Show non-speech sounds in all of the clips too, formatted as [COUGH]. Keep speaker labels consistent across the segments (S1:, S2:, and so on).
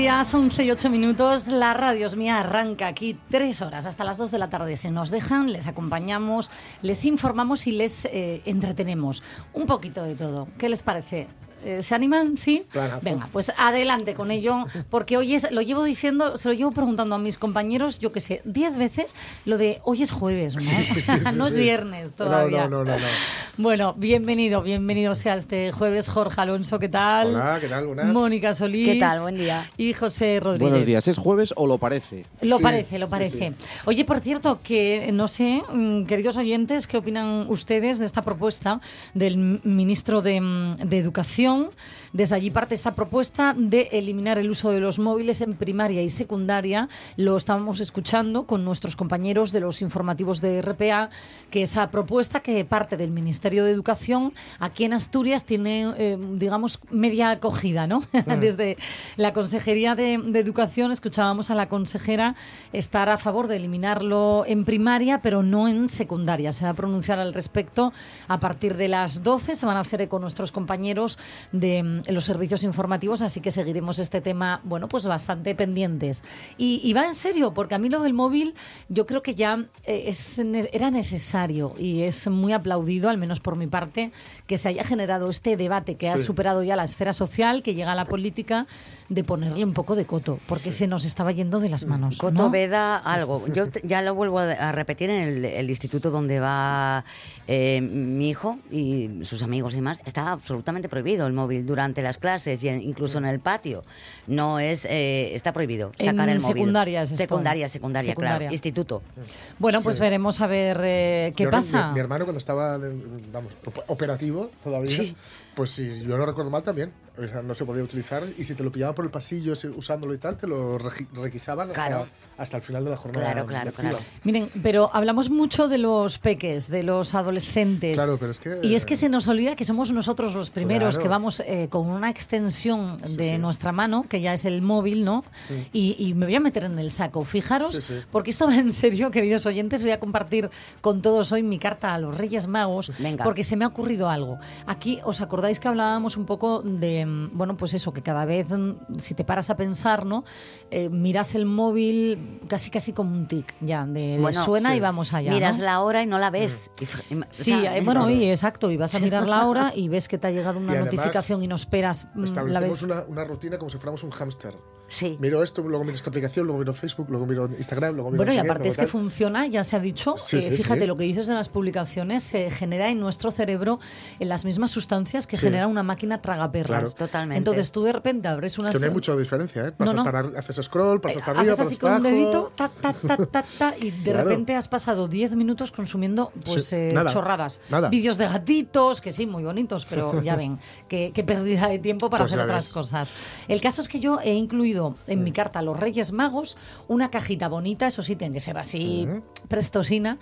S1: Días, 11 y 8 minutos. La radio es mía arranca aquí tres horas hasta las 2 de la tarde. Si nos dejan, les acompañamos, les informamos y les eh, entretenemos. Un poquito de todo. ¿Qué les parece? Eh, ¿Se animan? ¿Sí?
S2: Planazo.
S1: Venga, pues adelante con ello, porque hoy es, lo llevo diciendo, se lo llevo preguntando a mis compañeros, yo que sé, 10 veces, lo de hoy es jueves, ¿no?
S2: Sí, sí, sí,
S1: no es
S2: sí.
S1: viernes todavía.
S2: no, no, no, no.
S1: Bueno, bienvenido, bienvenido sea este jueves, Jorge Alonso, ¿qué tal?
S2: Hola, ¿qué tal? Buenas.
S1: Mónica Solís.
S3: ¿Qué tal? Buen día.
S1: Y José Rodríguez.
S4: Buenos días, ¿es jueves o lo parece?
S1: Lo
S2: Sí,
S1: parece, lo parece.
S2: sí.
S1: Oye, por cierto, que no sé, mm, queridos oyentes, ¿qué opinan ustedes de esta propuesta del ministro de, mm, de Educación? então Desde allí parte esta propuesta de eliminar el uso de los móviles en primaria y secundaria. Lo estábamos escuchando con nuestros compañeros de los informativos de RPA, que esa propuesta que parte del Ministerio de Educación aquí en Asturias tiene, eh, digamos, media acogida, ¿no? [LAUGHS] Desde la Consejería de, de Educación escuchábamos a la consejera estar a favor de eliminarlo en primaria, pero no en secundaria. Se va a pronunciar al respecto a partir de las 12. Se van a hacer con nuestros compañeros de mm, los servicios informativos, así que seguiremos este tema, bueno, pues bastante pendientes. Y, y va en serio, porque a mí lo del móvil yo creo que ya eh, es, era necesario y es muy aplaudido, al menos por mi parte, que se haya generado este debate que ha
S2: Sí.
S1: superado ya la esfera social, que llega a la política, de ponerle un poco de coto, porque se nos estaba yendo de las manos.
S3: Coto
S1: ¿no?
S3: Veda, algo. Yo ya lo vuelvo a a repetir en el, el instituto donde va eh, mi hijo y sus amigos y demás. Está absolutamente prohibido el móvil durante las clases y en- incluso en el patio. No es, eh, está prohibido
S1: En
S3: sacar el móvil.
S1: secundaria es esto.
S3: Secundaria, secundaria,
S1: Secundaria.
S3: claro. Instituto.
S1: Bueno, pues
S2: Sí.
S1: veremos a ver eh, qué
S2: Yo,
S1: pasa.
S2: Mi, mi hermano cuando estaba, vamos, op- operativo todavía,
S3: Sí.
S2: pues si yo no recuerdo mal también, o sea, no se podía utilizar y si te lo pillaban por el pasillo si- usándolo y tal, te lo requisaban hasta,
S3: Claro.
S2: hasta el final de la jornada.
S3: Claro, claro, claro.
S1: Miren, pero hablamos mucho de los peques, de los adolescentes.
S2: Claro, pero es que-
S1: Y es que se nos olvida que somos nosotros los primeros
S2: Claro.
S1: que vamos eh, con una extensión
S2: Sí,
S1: de
S2: sí.
S1: nuestra mano, que ya es el móvil, ¿no? Y, y me voy a meter en el saco. Fijaros,
S2: Sí, sí.
S1: porque esto va en serio, [LAUGHS] queridos oyentes, voy a compartir con todos hoy mi carta a los Reyes Magos,
S3: Venga.
S1: porque se me ha ocurrido algo. Aquí, ¿os acordáis que hablábamos un poco de, bueno, pues eso, que cada vez, mm, si te paras a pensar, ¿no? Eh, miras el móvil casi casi como un tic, ya, de, de
S3: Bueno,
S1: suena
S2: sí.
S1: y vamos allá.
S3: Miras
S1: ¿no?
S3: la hora y no la ves. Y f- y ma- o
S1: Sí,
S3: sea,
S1: eh, bueno, y exacto, y vas a mirar la hora y ves que te ha llegado una
S2: Y además,
S1: notificación y no esperas, mm, la
S2: Establecemos
S1: ves.
S2: una, una rutina como si fuéramos un hámster.
S3: Sí.
S2: Miro esto, luego miro esta aplicación, luego miro Facebook, luego miro Instagram, luego miro
S1: Bueno,
S2: no
S1: y aparte es que funciona, ya se ha dicho,
S2: Sí,
S1: eh,
S2: sí,
S1: fíjate
S2: sí.
S1: lo que dices en las publicaciones, se genera en nuestro cerebro en las mismas sustancias que
S2: Sí.
S1: genera una máquina tragaperras.
S2: Claro.
S3: Totalmente.
S1: Entonces tú de repente abres una...
S2: Es que no hay mucha diferencia, ¿eh? Pasas
S1: no.
S2: para, haces scroll, pasas
S1: Eh,
S2: para arriba,
S1: haces así
S2: pasas
S1: con un dedito, ta, ta, ta, ta, ta, y de
S2: Claro.
S1: repente has pasado 10 minutos consumiendo pues
S2: Sí,
S1: eh,
S2: nada,
S1: chorradas.
S2: nada.
S1: Vídeos de gatitos, que sí, muy bonitos, pero ya [LAUGHS] ven, qué, pérdida de tiempo para
S2: Pues
S1: hacer otras cosas. El caso es que yo he incluido en mi carta a los Reyes Magos una cajita bonita, eso sí, tiene que ser así prestosina,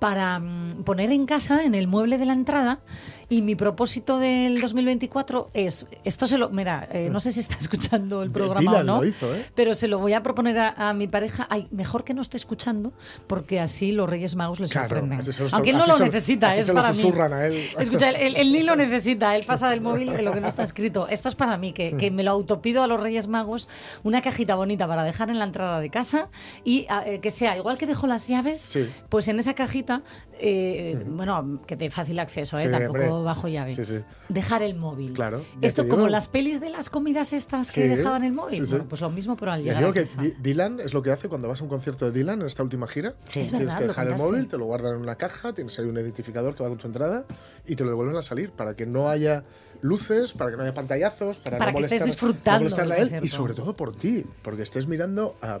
S1: para mm, poner en casa, en el mueble de la entrada. Y mi propósito del 2024 es, esto se lo, mira, eh, no sé si está escuchando el programa
S2: Dylan
S1: o no,
S2: hizo, ¿eh?
S1: pero se lo voy a proponer a, a mi pareja. Ay, mejor que no esté escuchando, porque así los Reyes Magos les
S2: Claro,
S1: sorprenden. Aunque él no lo
S2: se
S1: necesita, es
S2: se lo
S1: para mí.
S2: a él.
S1: Escucha, él, él- él ni lo [LAUGHS] necesita, él pasa del móvil de lo que no está escrito. Esto es para mí, que, que me lo autopido a los Reyes Magos, una cajita bonita para dejar en la entrada de casa y a- eh, que sea igual que dejo las llaves,
S2: Sí.
S1: pues en esa cajita, eh, bueno, que de fácil acceso, eh,
S2: Sí,
S1: tampoco
S2: hombre.
S1: bajo llave.
S2: Sí, sí.
S1: Dejar el móvil.
S2: Claro,
S1: Esto como las pelis de las comidas estas que dejaban el móvil. Bueno, pues lo mismo, pero al llegar
S2: digo
S1: a
S2: que Dylan es lo que hace cuando vas a un concierto de Dylan en esta última gira.
S3: Sí.
S1: Es
S2: Tienes
S1: verdad,
S2: que dejar el móvil, te lo guardan en una caja, tienes ahí un identificador que va con tu entrada y te lo devuelven al salir para que no haya luces, para que no haya pantallazos, para,
S1: Para
S2: no
S1: que estés
S2: molestar-
S1: disfrutando
S2: no a él y sobre todo por ti, porque estés mirando a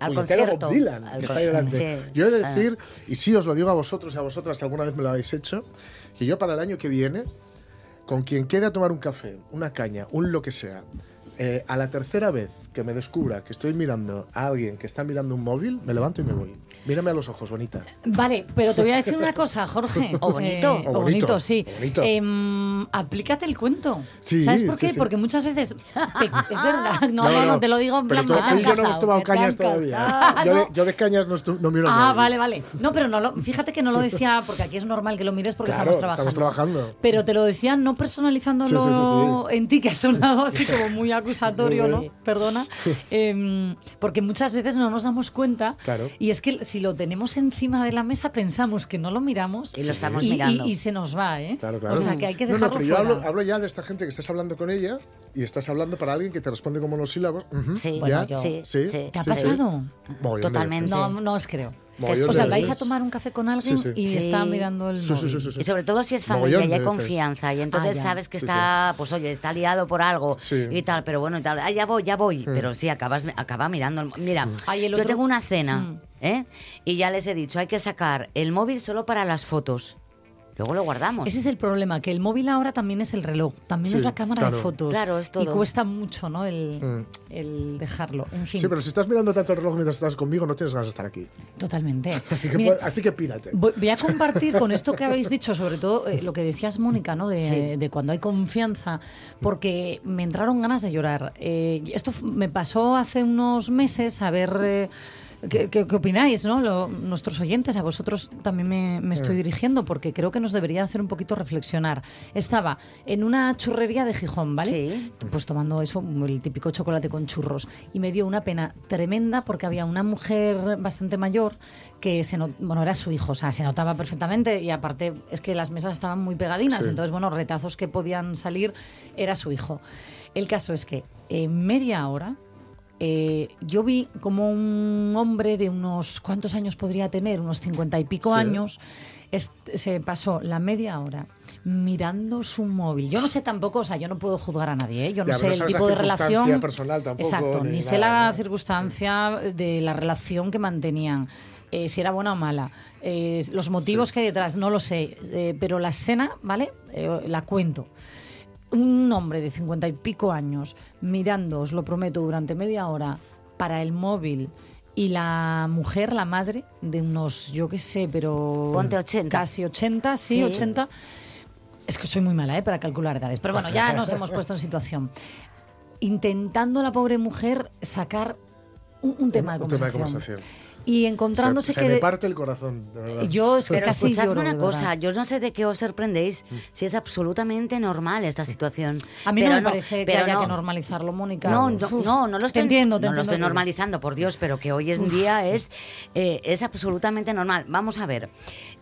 S3: Al concierto.
S2: Bob Dylan,
S3: Al
S2: que está ahí delante.
S3: sí.
S2: Yo he de
S3: Ah.
S2: decir, y sí os lo digo a vosotros y a vosotras, alguna vez me lo habéis hecho, que yo para el año que viene, con quien quede a tomar un café, una caña, un lo que sea, Eh, a la tercera vez que me descubra que estoy mirando a alguien que está mirando un móvil, me levanto y me voy. Mírame a los ojos, bonita.
S1: Vale, pero te voy a decir una cosa, Jorge. [LAUGHS]
S3: O bonito.
S1: Eh,
S2: O
S1: o
S2: bonito,
S1: sí.
S2: o bonito.
S1: Em, aplícate el cuento.
S2: Sí,
S1: ¿Sabes por qué?
S2: sí.
S1: Porque muchas veces. [LAUGHS] te- es verdad. [LAUGHS] No,
S2: No,
S1: no,
S2: no,
S1: no, te lo digo en
S2: Pero
S1: plan.
S2: tú,
S1: me ha
S2: tú y yo no hemos tomado cañas todavía.
S1: encajado.
S2: Yo,
S1: No.
S2: de, yo de cañas no, estu- no miro
S1: Ah,
S2: móvil.
S1: vale, vale. No, pero no lo, fíjate que no lo decía porque aquí es normal que lo mires porque
S2: Claro,
S1: estamos trabajando.
S2: estamos trabajando.
S1: Pero te lo decía no personalizándolo en ti, que ha sonado así como muy acusatorio. ¿no? Perdona. [LAUGHS] Em, porque muchas veces no nos damos cuenta.
S2: Claro.
S1: Y es que si lo tenemos encima de la mesa, pensamos que no lo miramos.
S3: Y lo estamos
S1: y-
S3: mirando.
S1: Y, y se nos va, ¿eh?
S2: Claro, claro.
S1: O sea, que hay que
S2: No, no,
S1: dejarlo
S2: pero yo
S1: fuera.
S2: hablo, hablo ya de esta gente que estás hablando con ella y estás hablando para alguien que te responde como los sílabos. Ujú,
S3: Sí, bueno, yo- sí,
S2: sí,
S3: sí.
S1: ¿Te ha pasado?
S3: Totalmente.
S1: No, no os creo.
S2: Mogollón
S1: O sea, vais a tomar un café con alguien
S2: Sí, sí.
S1: y
S3: Sí.
S1: está mirando el
S2: Sí, sí,
S1: móvil.
S2: sí, sí, sí.
S3: Y sobre todo si es
S2: Mogollón
S3: familia y hay confianza y entonces
S1: Ah,
S3: sabes que
S2: Sí,
S3: está, pues oye, está liado por algo
S2: Sí.
S3: y tal, pero bueno, y tal, ah, ya voy, ya voy, pero sí, acabas, acaba mirando. el- Mira,
S1: Ay, el
S3: yo tengo una cena,
S1: Mm.
S3: ¿eh? Y ya les he dicho, hay que sacar el móvil solo para las fotos. Luego lo guardamos.
S1: Ese es el problema, que el móvil ahora también es el reloj, también
S2: Sí,
S1: es la cámara
S2: claro.
S1: de fotos.
S3: Claro, es
S1: Y
S3: todo.
S1: cuesta mucho, ¿no? El,
S2: Mm.
S1: el dejarlo. En fin,
S2: Sí, pero si estás mirando tanto el reloj mientras estás conmigo, no tienes ganas de estar aquí.
S1: totalmente. [LAUGHS]
S2: Así que, así pírate.
S1: Voy voy a compartir con esto que [LAUGHS] habéis dicho, sobre todo eh, lo que decías, Mónica, ¿no? De,
S3: Sí.
S1: de cuando hay confianza, porque me entraron ganas de llorar. Eh, esto me pasó hace unos meses, a ver. eh, ¿Qué, qué- qué opináis, no? Lo- nuestros oyentes, a vosotros también me, me estoy dirigiendo porque creo que nos debería hacer un poquito reflexionar. Estaba en una churrería de Gijón, ¿vale?
S3: Sí.
S1: Pues tomando eso, el típico chocolate con churros. Y me dio una pena tremenda porque había una mujer bastante mayor que se not- bueno, era su hijo, o sea, se notaba perfectamente y aparte es que las mesas estaban muy pegadinas,
S2: Sí.
S1: entonces, bueno, retazos que podían salir era su hijo. El caso es que en media hora eh, yo vi como un hombre de unos, ¿cuántos años podría tener? Unos cincuenta y pico
S2: Sí.
S1: años, se pasó la media hora mirando su móvil. Yo no sé tampoco, o sea, yo no puedo juzgar a nadie, ¿eh? yo no
S2: Ya,
S1: sé
S2: no
S1: el tipo de relación.
S2: personal tampoco,
S1: Exacto,
S2: ni
S1: ni sé
S2: nada,
S1: la
S2: ¿no?
S1: circunstancia de la relación que mantenían. eh, si era buena o mala, eh, los motivos que hay detrás, no lo sé, pero la escena, ¿vale? La cuento un hombre de cincuenta y pico años mirando, os lo prometo, durante media hora para el móvil y la mujer, la madre, de unos, yo qué sé, pero...
S3: Ponte 80.
S1: Casi 80, sí,
S3: Sí.
S1: 80. Es que soy muy mala ¿eh? para calcular edades, pero bueno, ya [LAUGHS] nos hemos puesto en situación. Intentando la pobre mujer sacar un, un tema, de
S2: un tema de
S1: conversación. Y encontrándose
S2: se,
S1: que...
S2: se me
S1: de-
S2: parte el corazón, de verdad.
S1: yo es que
S3: Pero
S1: casi
S3: escuchadme
S1: lloro,
S3: una cosa, yo no sé de qué os sorprendéis, si es absolutamente normal esta situación.
S1: A mí
S3: Pero
S1: no me parece que haya
S3: no.
S1: que normalizarlo, Mónica.
S3: No, no, no, no lo estoy,
S1: Te entiendo, te
S3: no lo estoy
S1: que
S3: normalizando, por Dios, pero que hoy en día es, eh, es absolutamente normal. Vamos a ver.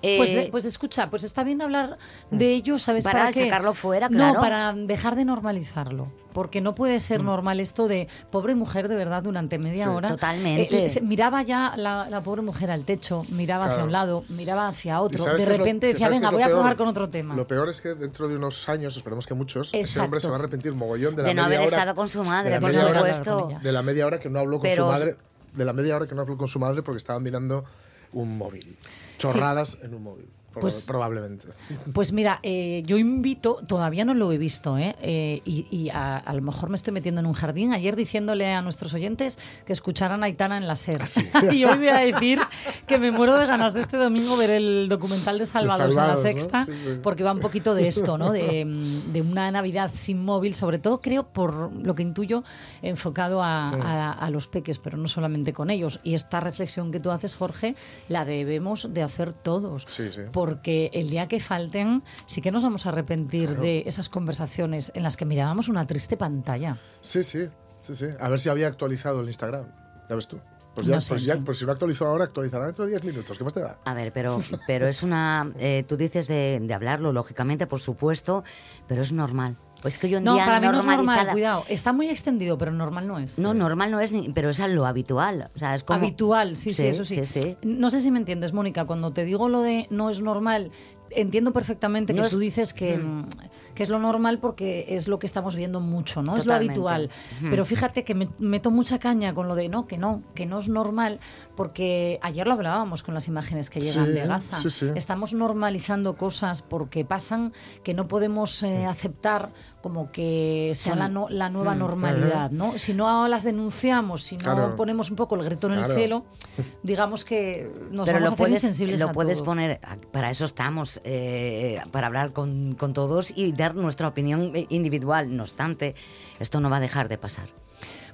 S3: eh,
S1: Pues, de- pues escucha, pues está bien hablar de ello, ¿sabes?
S3: Para
S1: Para, qué?
S3: sacarlo fuera,
S1: No,
S3: claro.
S1: para dejar de normalizarlo. Porque no puede
S2: Mm.
S1: ser normal esto de pobre mujer de verdad durante media
S2: Sí.
S1: hora.
S3: Totalmente.
S1: Eh, miraba ya la, la pobre mujer al techo, miraba hacia un lado, miraba hacia
S2: ¿Y
S1: otro. De
S2: lo-
S1: repente decía, venga, voy a probar con otro tema.
S2: Lo peor es que dentro de unos años, esperemos que muchos, ese hombre se va a arrepentir mogollón de la
S3: de no
S2: media
S3: haber
S2: hora-
S3: estado con su madre, por
S2: hora- de la media hora que no habló con
S3: Pero-
S2: su madre, de la media hora que no habló con su madre porque estaba mirando un móvil. Chorradas en un móvil,
S1: Pues-
S2: probablemente.
S1: Pues mira, eh, yo invito, todavía no lo he visto, ¿eh? Eh, y, y a, a lo mejor me estoy metiendo en un jardín. Ayer diciéndole a nuestros oyentes que escucharan a Aitana en la SER. [LAUGHS] y hoy voy a decir que me muero de ganas de este domingo ver el documental de Salvados, en la Sexta,
S2: Sí, sí.
S1: porque va un poquito de esto, ¿no? De, mm, [LAUGHS] de una Navidad sin móvil, sobre todo creo por lo que intuyo, enfocado a, a- a los peques, pero no solamente con ellos. Y esta reflexión que tú haces, Jorge, la debemos de hacer todos
S2: Sí, sí.
S1: Porque el día que falten sí que nos vamos a arrepentir de esas conversaciones en las que mirábamos una triste pantalla.
S2: Sí, sí, sí, sí. A ver si había actualizado el Instagram. Ya ves tú. Pues ya,
S1: No sé,
S2: pues ya,
S1: sí.
S2: pues si no actualizó ahora, actualizará dentro de 10 minutos. ¿Qué más te da?
S3: A ver, pero, pero es una. eh, tú dices de, de hablarlo, lógicamente, por supuesto, pero es normal. Pues que hoy en
S1: No,
S3: día
S1: para mí no es normal, cuidado. Está muy extendido, pero normal no es.
S3: No, normal no es, pero es lo habitual. O sea, es como...
S1: Habitual, sí, sí, eso sí.
S3: sí, sí.
S1: No sé si me entiendes, Mónica, cuando te digo lo de no es normal, entiendo perfectamente
S3: No
S1: que
S3: es-
S1: tú dices que, mm, que es lo normal porque es lo que estamos viendo mucho, ¿no? Es lo habitual. Pero fíjate que me meto mucha caña con lo de no, que no, que no es normal, porque ayer lo hablábamos con las imágenes que llegan
S2: Sí,
S1: de Gaza.
S2: sí, sí.
S1: Estamos normalizando cosas porque pasan que no podemos eh, aceptar como que sea la, no- la nueva
S2: Mm,
S1: normalidad, ¿no? Si no las denunciamos, si no
S2: Claro.
S1: ponemos un poco el grito en el cielo, [LAUGHS] digamos que nos
S3: Pero
S1: vamos
S3: lo
S1: a hacer
S3: puedes,
S1: insensibles
S3: lo
S1: a
S3: puedes
S1: todo.
S3: poner, para eso estamos, eh, para hablar con, con todos y dar nuestra opinión individual. No obstante, esto no va a dejar de pasar.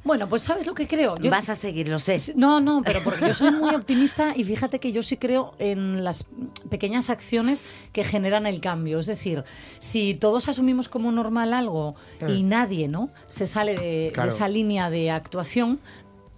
S1: Bueno, pues ¿sabes lo que creo? Yo-
S3: Vas a seguir, lo sé.
S1: No, no, pero porque yo soy muy optimista y fíjate que yo sí creo en las pequeñas acciones que generan el cambio. Es decir, si todos asumimos como normal algo y nadie no se sale de, de esa línea de actuación,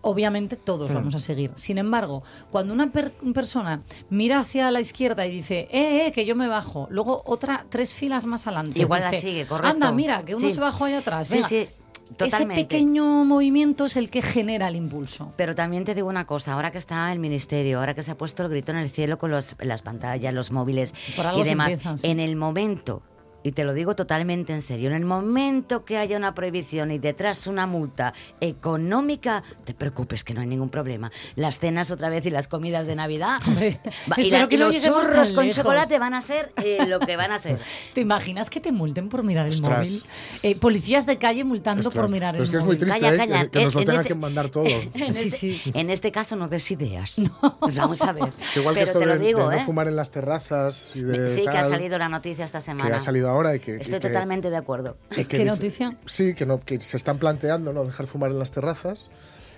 S1: obviamente todos vamos a seguir. Sin embargo, cuando una per- persona mira hacia la izquierda y dice, eh, eh, que yo me bajo, luego otra tres filas más adelante.
S3: Igual la sigue, correcto.
S1: Anda, mira, que uno
S3: Sí.
S1: se bajó allá atrás.
S3: Sí,
S1: venga".
S3: sí, totalmente.
S1: Ese pequeño movimiento es el que genera el impulso.
S3: Pero también te digo una cosa, ahora que está el ministerio, ahora que se ha puesto el grito en el cielo con los- las pantallas, los móviles y demás, en el momento, y te lo digo totalmente en serio, en el momento que haya una prohibición y detrás una multa económica, te preocupes que no hay ningún problema. Las cenas otra vez y las comidas de Navidad [LAUGHS]
S1: Hombre,
S3: y, la-
S1: que
S3: y
S1: no
S3: los churros con
S1: lejos.
S3: chocolate van a ser eh, lo que van a ser. [LAUGHS]
S1: ¿Te imaginas que te multen por mirar el
S2: Ostras.
S1: móvil? Eh, policías de calle multando
S2: Ostras,
S1: por mirar
S2: pero
S1: el
S2: es que es
S1: móvil.
S2: muy triste
S3: Calla,
S2: ¿eh?
S3: calla.
S2: que, que nos lo
S3: En
S2: tengan
S3: este-
S2: que mandar todo. [LAUGHS]
S3: En este,
S1: sí.
S3: en este caso no des ideas. Vamos a ver.
S2: Es igual que esto
S3: te
S2: de,
S3: lo digo,
S2: de
S3: ¿eh?
S2: no fumar en las terrazas y de
S3: Sí, que ha salido la noticia esta semana.
S2: que ha salido ahora y que... y
S3: Estoy
S2: que-
S3: totalmente de acuerdo.
S1: ¿Qué
S2: dice-
S1: noticia?
S2: Sí, que, no, que se están planteando no dejar fumar en las terrazas.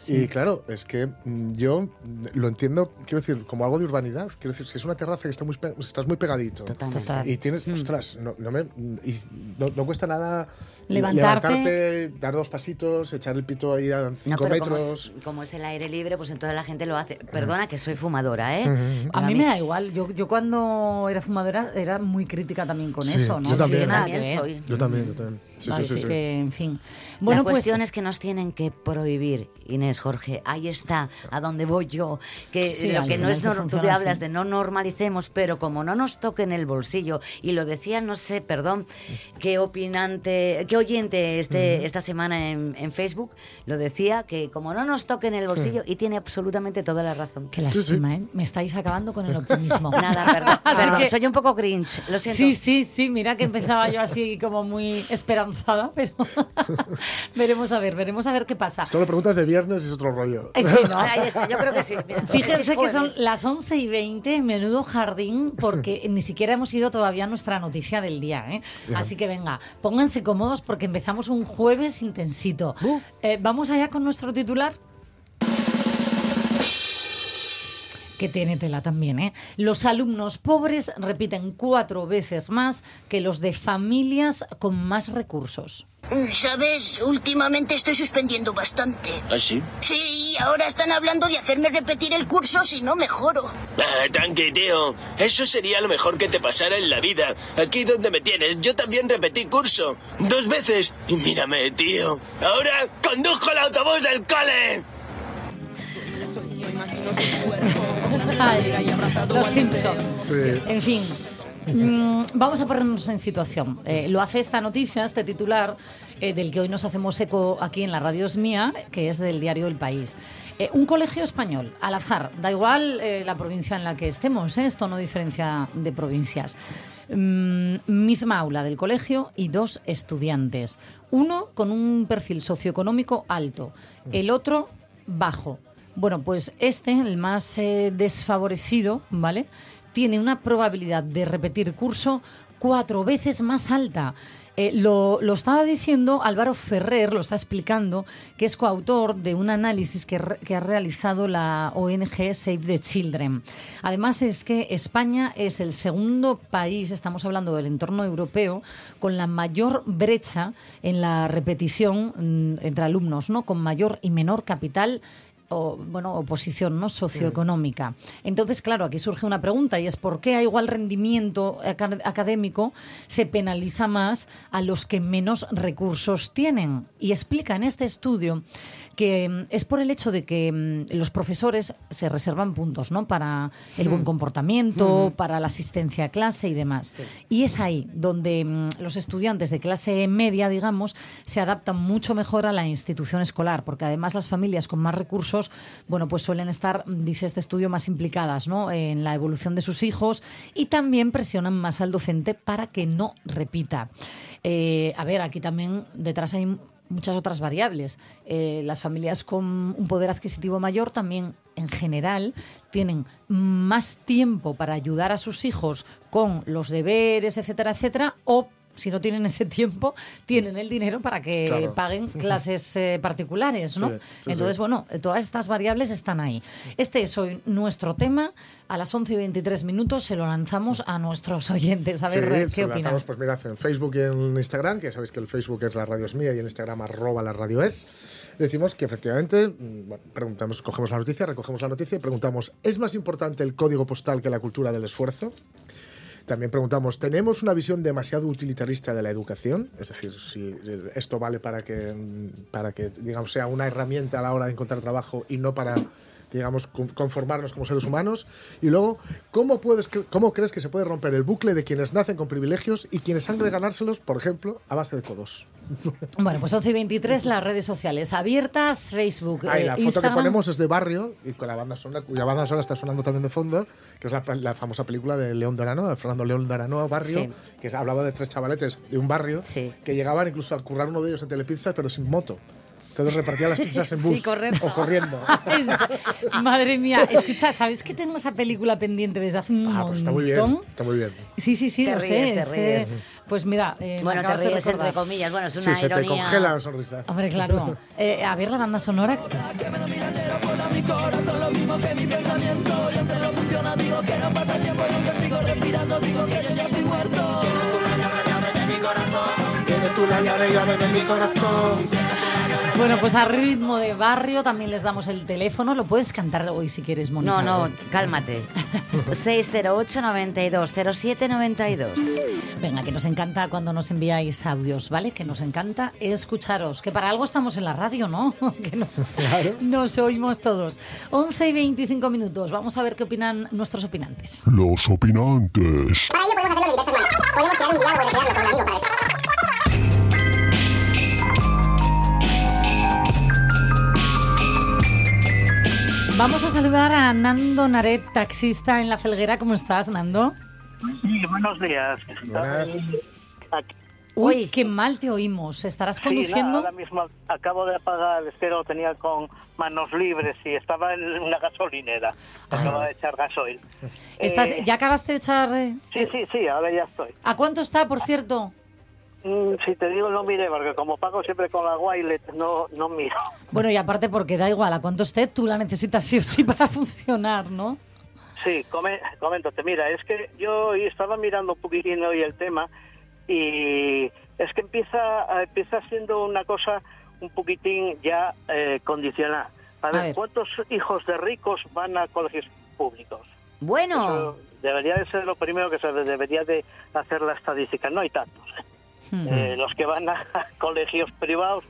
S2: Y claro, es que mm, yo lo entiendo, quiero decir, como algo de urbanidad. Quiero decir, si es una terraza que está muy, estás muy pegadito.
S3: Totalmente.
S1: Total.
S2: Y tienes,
S1: Mm.
S2: ostras, no, no me, y no, no cuesta nada
S1: Levantarte.
S2: levantarte, dar dos pasitos, echar el pito ahí a
S3: No,
S2: cinco
S3: pero como
S2: metros.
S3: es, como es el aire libre, pues entonces la gente lo hace. Perdona que soy fumadora, ¿eh?
S1: A mí me da igual. Yo, yo cuando era fumadora era muy crítica también con
S2: Sí,
S1: eso, ¿no?
S2: yo también.
S1: tiene nada
S3: También soy.
S2: Yo también, yo también. Sí,
S1: Así
S2: sí, sí,
S1: que, en fin.
S3: Bueno, la
S1: pues
S3: cuestión es que nos tienen que prohibir, Inés Jorge. Ahí está, a donde voy yo. Que
S1: Sí,
S3: lo que no es
S1: eso
S3: nor- tú hablas
S1: así.
S3: de no normalicemos, pero como no nos toque en el bolsillo, y lo decía, no sé, perdón, qué opinante, qué oyente este, esta semana en, en Facebook, lo decía, que como no nos toque en el bolsillo, y tiene absolutamente toda la razón.
S1: Qué lástima, ¿eh? Me estáis acabando con el optimismo. [LAUGHS]
S3: Nada, perdón, [LAUGHS] perdón, soy un poco cringe, lo siento.
S1: Sí, sí, sí, mira que empezaba yo así como muy pero [LAUGHS] veremos a ver, veremos a ver qué pasa.
S2: Esto lo preguntas de viernes y es otro rollo.
S1: Eh, sí, ¿no?
S3: Ahí está, yo creo que sí. mira. [LAUGHS]
S1: Fíjense que son las 11 y 20, menudo jardín, porque [LAUGHS] ni siquiera hemos ido todavía a nuestra noticia del día. ¿eh? Así que venga, pónganse cómodos porque empezamos un jueves intensito. Eh, Vamos allá con nuestro titular. Que tiene tela también, ¿eh? Los alumnos pobres repiten cuatro veces más que los de familias con más recursos.
S5: Sabes, últimamente estoy suspendiendo bastante.
S6: ¿Ah, sí?
S5: Sí, ahora están hablando de hacerme repetir el curso si no mejoro.
S6: Ah, tranqui, tío. Eso sería lo mejor que te pasara en la vida. Aquí donde me tienes, yo también repetí curso. Dos veces. Y mírame, tío. Ahora conduzco el autobús del cole.
S1: Ay, los Simpson.
S2: Sí.
S1: En fin, mm, vamos a ponernos en situación. Eh, lo hace esta noticia, este titular, eh, del que hoy nos hacemos eco aquí en la radio es mía, que es del diario El País. Eh, un colegio español, al azar, da igual eh, la provincia en la que estemos, ¿eh? esto no diferencia de provincias. Mm, misma aula del colegio y dos estudiantes. Uno con un perfil socioeconómico alto, el otro bajo. Bueno, pues este, el más eh, desfavorecido, ¿vale? Tiene una probabilidad de repetir curso cuatro veces más alta. Eh, lo, lo estaba diciendo Álvaro Ferrer, lo está explicando, que es coautor de un análisis que, que ha realizado la ONG Save the Children. Además es que España es el segundo país, estamos hablando del entorno europeo, con la mayor brecha en la repetición mm, entre alumnos, ¿no? con mayor y menor capital o, bueno, oposición ¿no? socioeconómica. Entonces, claro, aquí surge una pregunta y es ¿por qué a igual rendimiento aca- académico se penaliza más a los que menos recursos tienen? Y explica en este estudio que mm, es por el hecho de que mm, los profesores se reservan puntos ¿no? para el buen comportamiento, para la asistencia a clase y demás. Y es ahí donde mm, los estudiantes de clase media, digamos, se adaptan mucho mejor a la institución escolar, porque además las familias con más recursos, bueno, pues suelen estar, dice este estudio, más implicadas ¿no? en la evolución de sus hijos y también presionan más al docente para que no repita. Eh, a ver, aquí también detrás hay muchas otras variables. Eh, las familias con un poder adquisitivo mayor también, en general, tienen más tiempo para ayudar a sus hijos con los deberes, etcétera, etcétera, o si no tienen ese tiempo, tienen el dinero para que
S2: Claro.
S1: paguen [LAUGHS] clases eh, particulares, ¿no?
S2: Sí, sí,
S1: Entonces,
S2: sí.
S1: bueno, todas estas variables están ahí. Este es hoy nuestro tema. A las 11 y 23 minutos se lo lanzamos a nuestros oyentes. A ver, ¿qué opinan?
S2: lanzamos, pues mirad, en Facebook y en Instagram, que ya sabéis que el Facebook es la radio es mía y en Instagram arroba la radio es, decimos que efectivamente, mm, bueno, preguntamos, cogemos la noticia, recogemos la noticia y preguntamos, ¿es más importante el código postal que la cultura del esfuerzo? También preguntamos, ¿tenemos una visión demasiado utilitarista de la educación? Es decir, si esto vale para que, mm, para que digamos, sea una herramienta a la hora de encontrar trabajo y no para digamos, con- conformarnos como seres humanos. Y luego, ¿cómo, puedes, ¿cómo crees que se puede romper el bucle de quienes nacen con privilegios y quienes han de ganárselos, por ejemplo, a base de codos? [LAUGHS]
S1: Bueno, pues 11 y 23, las redes sociales abiertas, Facebook,
S2: Ah, y
S1: eh,
S2: la foto
S1: Instagram.
S2: que ponemos es de Barrio y con la banda sonora, cuya banda sonora está sonando también de fondo, que es la, la famosa película de León Dorano, de Fernando León Dorano, Barrio,
S3: Sí.
S2: que hablaba de tres chavaletes de un barrio
S3: Sí.
S2: que llegaban incluso a currar uno de ellos en Telepizzas, pero sin moto. Todos repartían las pizzas en bus
S1: Sí, correcto.
S2: o corriendo. [LAUGHS]
S1: Es- Madre mía, escucha, ¿sabes que tengo esa película pendiente desde hace un
S2: Ah, pues está muy
S1: montón?
S2: bien, está muy bien.
S1: Sí, sí, sí,
S3: Te
S1: lo
S3: ríes,
S1: sé.
S3: te
S1: es,
S3: ríes.
S1: eh, Pues mira, eh,
S3: Bueno, te ríes entre comillas. Bueno, es
S2: Sí,
S3: una
S2: se te
S3: ironía.
S2: congela la sonrisa.
S1: Hombre, claro. [LAUGHS] Eh, a ver la banda sonora.
S2: Tienes tú la llave, llave de mi corazón.
S1: Bueno, pues a ritmo de barrio también les damos el teléfono. Lo puedes cantar hoy si quieres, Mónica.
S3: No, no, cálmate. 608 92 07 92.
S1: Venga, que nos encanta cuando nos enviáis audios, ¿vale? Que nos encanta escucharos. Que para algo estamos en la radio, ¿no? [LAUGHS] que nos, nos oímos todos. 11 y 25 minutos. Vamos a ver qué opinan nuestros opinantes.
S7: Los opinantes.
S5: Para ello podemos hacerlo de diversas maneras. Podemos crear un diálogo y crearlo con un amigo para
S1: Vamos a saludar a Nando Naret, taxista en La Felguera. ¿Cómo estás, Nando?
S8: Sí, buenos días.
S2: Buenas.
S1: Uy, qué mal te oímos. ¿Estarás
S8: Sí,
S1: conduciendo?
S8: nada, ahora mismo acabo de apagar, es que lo tenía con manos libres y estaba en una gasolinera. Acaba de echar gasoil.
S1: ¿Estás,
S8: Eh,
S1: ¿Ya acabaste de echar...? eh,
S8: Sí, sí, sí, ahora ya estoy.
S1: ¿A cuánto está, por cierto?
S8: Mm, si te digo, no mire, porque como pago siempre con la Wilet, no, no miro.
S1: Bueno, y aparte porque da igual, a cuánto esté, tú la necesitas sí o sí para funcionar, ¿no?
S8: Sí, coméntate. Mira, es que yo hoy estaba mirando un poquitín hoy el tema y es que empieza, empieza siendo una cosa un poquitín ya eh, condicional. A
S1: A
S8: ver,
S1: ver.
S8: ¿cuántos hijos de ricos van a colegios públicos?
S3: Bueno,
S8: Eso debería de ser lo primero que se debería de hacer la estadística. No hay tantos. ¿Eh? Los que van a [LAUGHS] colegios privados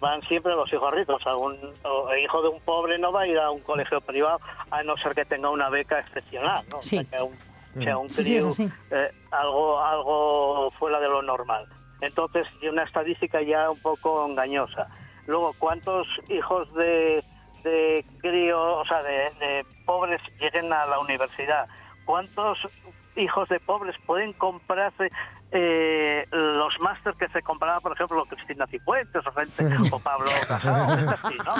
S8: van siempre los hijos ricos. O el hijo de un pobre no va a ir a un colegio privado a no ser que tenga una beca excepcional, ¿no? O sea, que un, sea un
S1: Sí, sí, es
S8: crío, eh, algo, algo fuera de lo normal. Entonces, una estadística ya un poco engañosa. Luego, ¿cuántos hijos de, de crío, o sea, de, de pobres lleguen a la universidad? ¿Cuántos hijos de pobres pueden comprarse eh, los másteres que se compraba, por ejemplo, Cristina Cifuentes o, gente, o Pablo Casado? Es así, ¿no?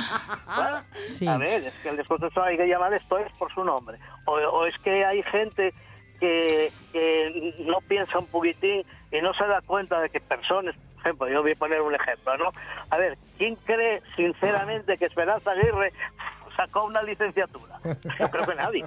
S8: Bueno,
S1: Sí.
S8: A ver, es que después de eso hay que llamar esto es por su nombre. O, o es que hay gente que, que no piensa un poquitín y no se da cuenta de que personas, por ejemplo, yo voy a poner un ejemplo, ¿no? A ver, ¿quién cree sinceramente que Esperanza Aguirre sacó una licenciatura? Yo creo que nadie.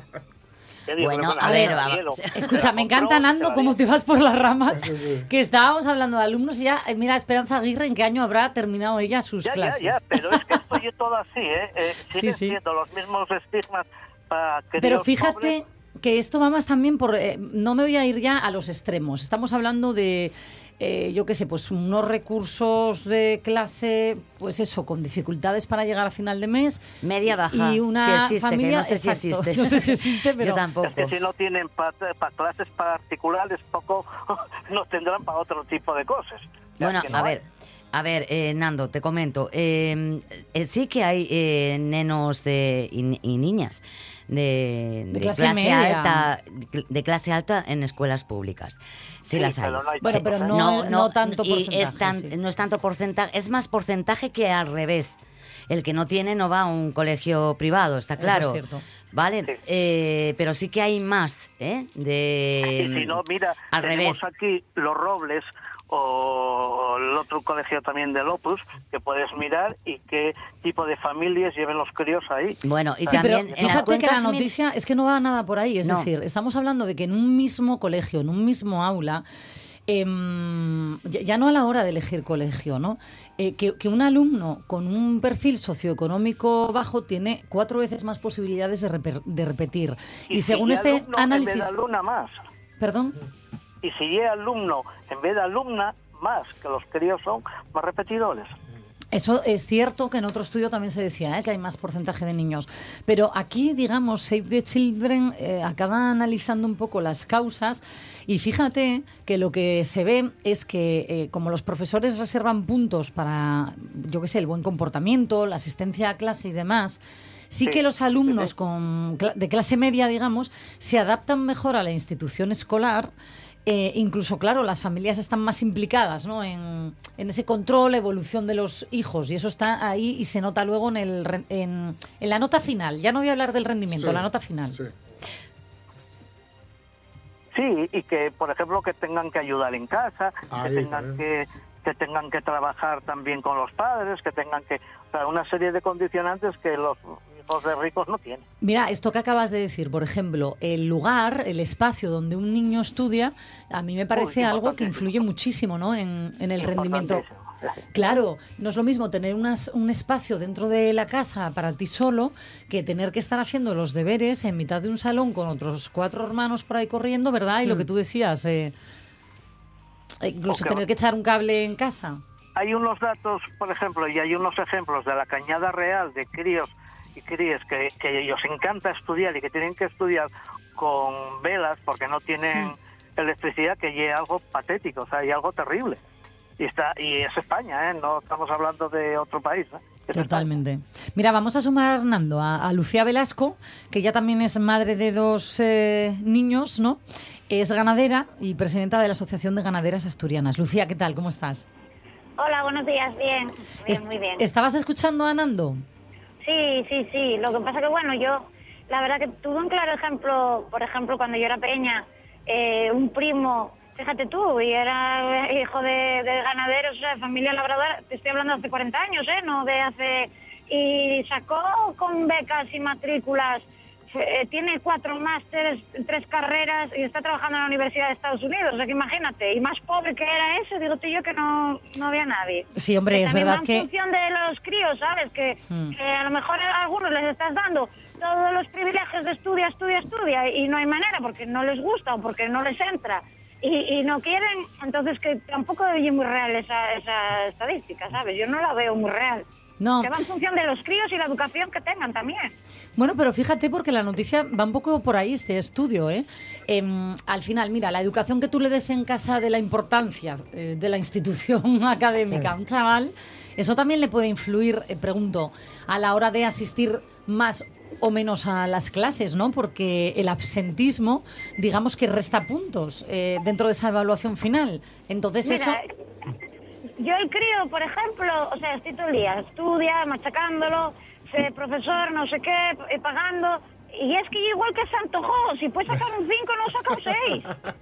S3: Bueno, a ver, vamos.
S1: Escucha, me encanta, Nando, cómo te vas por las ramas.
S2: Sí, sí.
S1: Que estábamos hablando de alumnos y ya, eh, mira, Esperanza Aguirre, ¿en qué año habrá terminado ella sus
S8: Ya,
S1: clases?
S8: ya, ya, pero es que estoy todo así, ¿eh? eh [LAUGHS]
S1: Sí, sí.
S8: siendo los mismos estigmas para
S1: Pero fíjate
S8: pobres.
S1: que esto va más también por... eh, no me voy a ir ya a los extremos. Estamos hablando de, eh, yo qué sé, pues unos recursos de clase, pues eso, con dificultades para llegar a final de mes.
S3: Media baja.
S1: Y una
S3: si existe,
S1: familia... [LAUGHS]
S3: que no sé si existe.
S1: No sé si existe, pero...
S3: Yo tampoco.
S8: Es que si no tienen para clases particulares, poco [LAUGHS] nos tendrán para otro tipo de cosas.
S3: Bueno,
S8: no
S3: a
S8: hay.
S3: A ver, eh, Nando, te comento. Eh, eh, sí que hay eh, nenos de, y, y niñas de,
S1: De clase
S3: alta, de clase alta en escuelas públicas. Sí,
S8: Sí,
S3: las hay.
S8: pero no hay
S1: Bueno, pero no- no tanto
S3: y es
S1: porcentaje,
S3: tan-
S1: sí.
S3: No es tanto porcentaje, es más porcentaje que al revés. El que no tiene no va a un colegio privado, está
S1: Eso
S3: claro.
S1: es cierto.
S3: Vale,
S8: Sí.
S3: Eh, pero sí que hay más, ¿eh? De,
S8: Y si no, mira,
S3: al
S8: tenemos
S3: revés.
S8: aquí Los Robles o el otro colegio también del Opus, que puedes mirar y qué tipo de familias lleven los críos ahí.
S3: Bueno, y
S1: Sí, pero
S3: también en
S1: fíjate que la noticia es que no va nada por ahí. Es
S3: No.
S1: decir, estamos hablando de que en un mismo colegio, en un mismo aula, em, ya, no a la hora de elegir colegio, ¿no? Eh, que, que un alumno con un perfil socioeconómico bajo tiene cuatro veces más posibilidades de, reper- de repetir. Y, según
S8: es
S1: este
S8: alumno
S1: análisis...
S8: más.
S1: Perdón.
S8: Y si es alumno en vez de alumna, más, que los críos son más repetidores.
S1: Eso es cierto que en otro estudio también se decía ¿eh? que hay más porcentaje de niños. Pero aquí, digamos, Save the Children eh, acaba analizando un poco las causas y fíjate que lo que se ve es que eh, como los profesores reservan puntos para, yo qué sé, el buen comportamiento, la asistencia a clase y demás, sí,
S8: Sí,
S1: que los alumnos
S8: sí, sí.
S1: con de clase media, digamos, se adaptan mejor a la institución escolar. Eh, incluso, claro, las familias están más implicadas ¿no? en, en ese control, evolución de los hijos, y eso está ahí y se nota luego en, el, re- en, en la nota final. Ya no voy a hablar del rendimiento,
S2: Sí,
S1: la nota final.
S2: Sí.
S8: Sí, y que, por ejemplo, que tengan que ayudar en casa,
S2: Ahí,
S8: que tengan que, que tengan que trabajar también con los padres, que tengan que... O sea, una serie de condicionantes que los de ricos no tienen.
S1: Mira, esto que acabas de decir, por ejemplo, el lugar, el espacio donde un niño estudia, a mí me parece
S8: Uy,
S1: algo que influye muchísimo ¿no? en, en el rendimiento. Claro, no es lo mismo tener unas- un espacio dentro de la casa para ti solo que tener que estar haciendo los deberes en mitad de un salón con otros cuatro hermanos por ahí corriendo, ¿verdad? Y lo que tú decías, eh, eh, incluso tener que echar un cable en casa.
S8: Hay unos datos, por ejemplo, y hay unos ejemplos de la cañada real de críos y crías que, que ellos encanta estudiar y que tienen que estudiar con velas porque no tienen electricidad, que es algo patético, o sea, y algo terrible. Y está y es España, ¿eh? No estamos hablando de otro país, ¿eh? Es.
S1: Totalmente. Mira, vamos a sumar, Nando, a, a Lucía Velasco, que ya también es madre de dos eh, niños, ¿no? Es ganadera y presidenta de la Asociación de Ganaderas Asturianas. Lucía, ¿qué tal? ¿Cómo estás?
S9: Hola, buenos días, bien, bien,
S1: Est-
S9: muy bien.
S1: ¿Estabas escuchando a Nando?
S9: Sí, sí, sí, lo que pasa que bueno, yo la verdad que tuve un claro ejemplo, por ejemplo, cuando yo era pequeña, eh, un primo, fíjate tú, y era hijo de, de ganaderos, o sea, familia labradora, te estoy hablando de hace 40 años, ¿eh? No de hace... Y sacó con becas y matrículas, eh, tiene cuatro másteres, tres carreras y está trabajando en la Universidad de Estados Unidos, o sea que imagínate, y más pobre que era ese, digo tú yo que no, no había nadie.
S1: Sí, hombre,
S9: Que
S1: es verdad
S9: va en
S1: que...
S9: función de los críos, ¿sabes? Que,
S1: Hmm.
S9: que a lo mejor a algunos les estás dando todos los privilegios de estudia, estudia, estudia y no hay manera porque no les gusta o porque no les entra y, y no quieren, entonces que tampoco es muy real esa, esa estadística, ¿sabes? Yo no la veo muy real.
S1: No.
S9: Que va en función de los críos y la educación que tengan también.
S1: Bueno, pero fíjate porque la noticia va un poco por ahí, este estudio. ¿eh? Em, al final, mira, la educación que tú le des en casa de la importancia eh, de la institución [LAUGHS] académica a un chaval, eso también le puede influir, eh, pregunto, a la hora de asistir más o menos a las clases, ¿no? Porque el absentismo, digamos que resta puntos eh, dentro de esa evaluación final. Entonces eso...
S9: Yo el crío, por ejemplo, o sea, estoy todo el día, estudia, machacándolo, sé, profesor, no sé qué, eh, pagando, y es que yo igual que Santo Jo, si puede sacar un 5, no saca un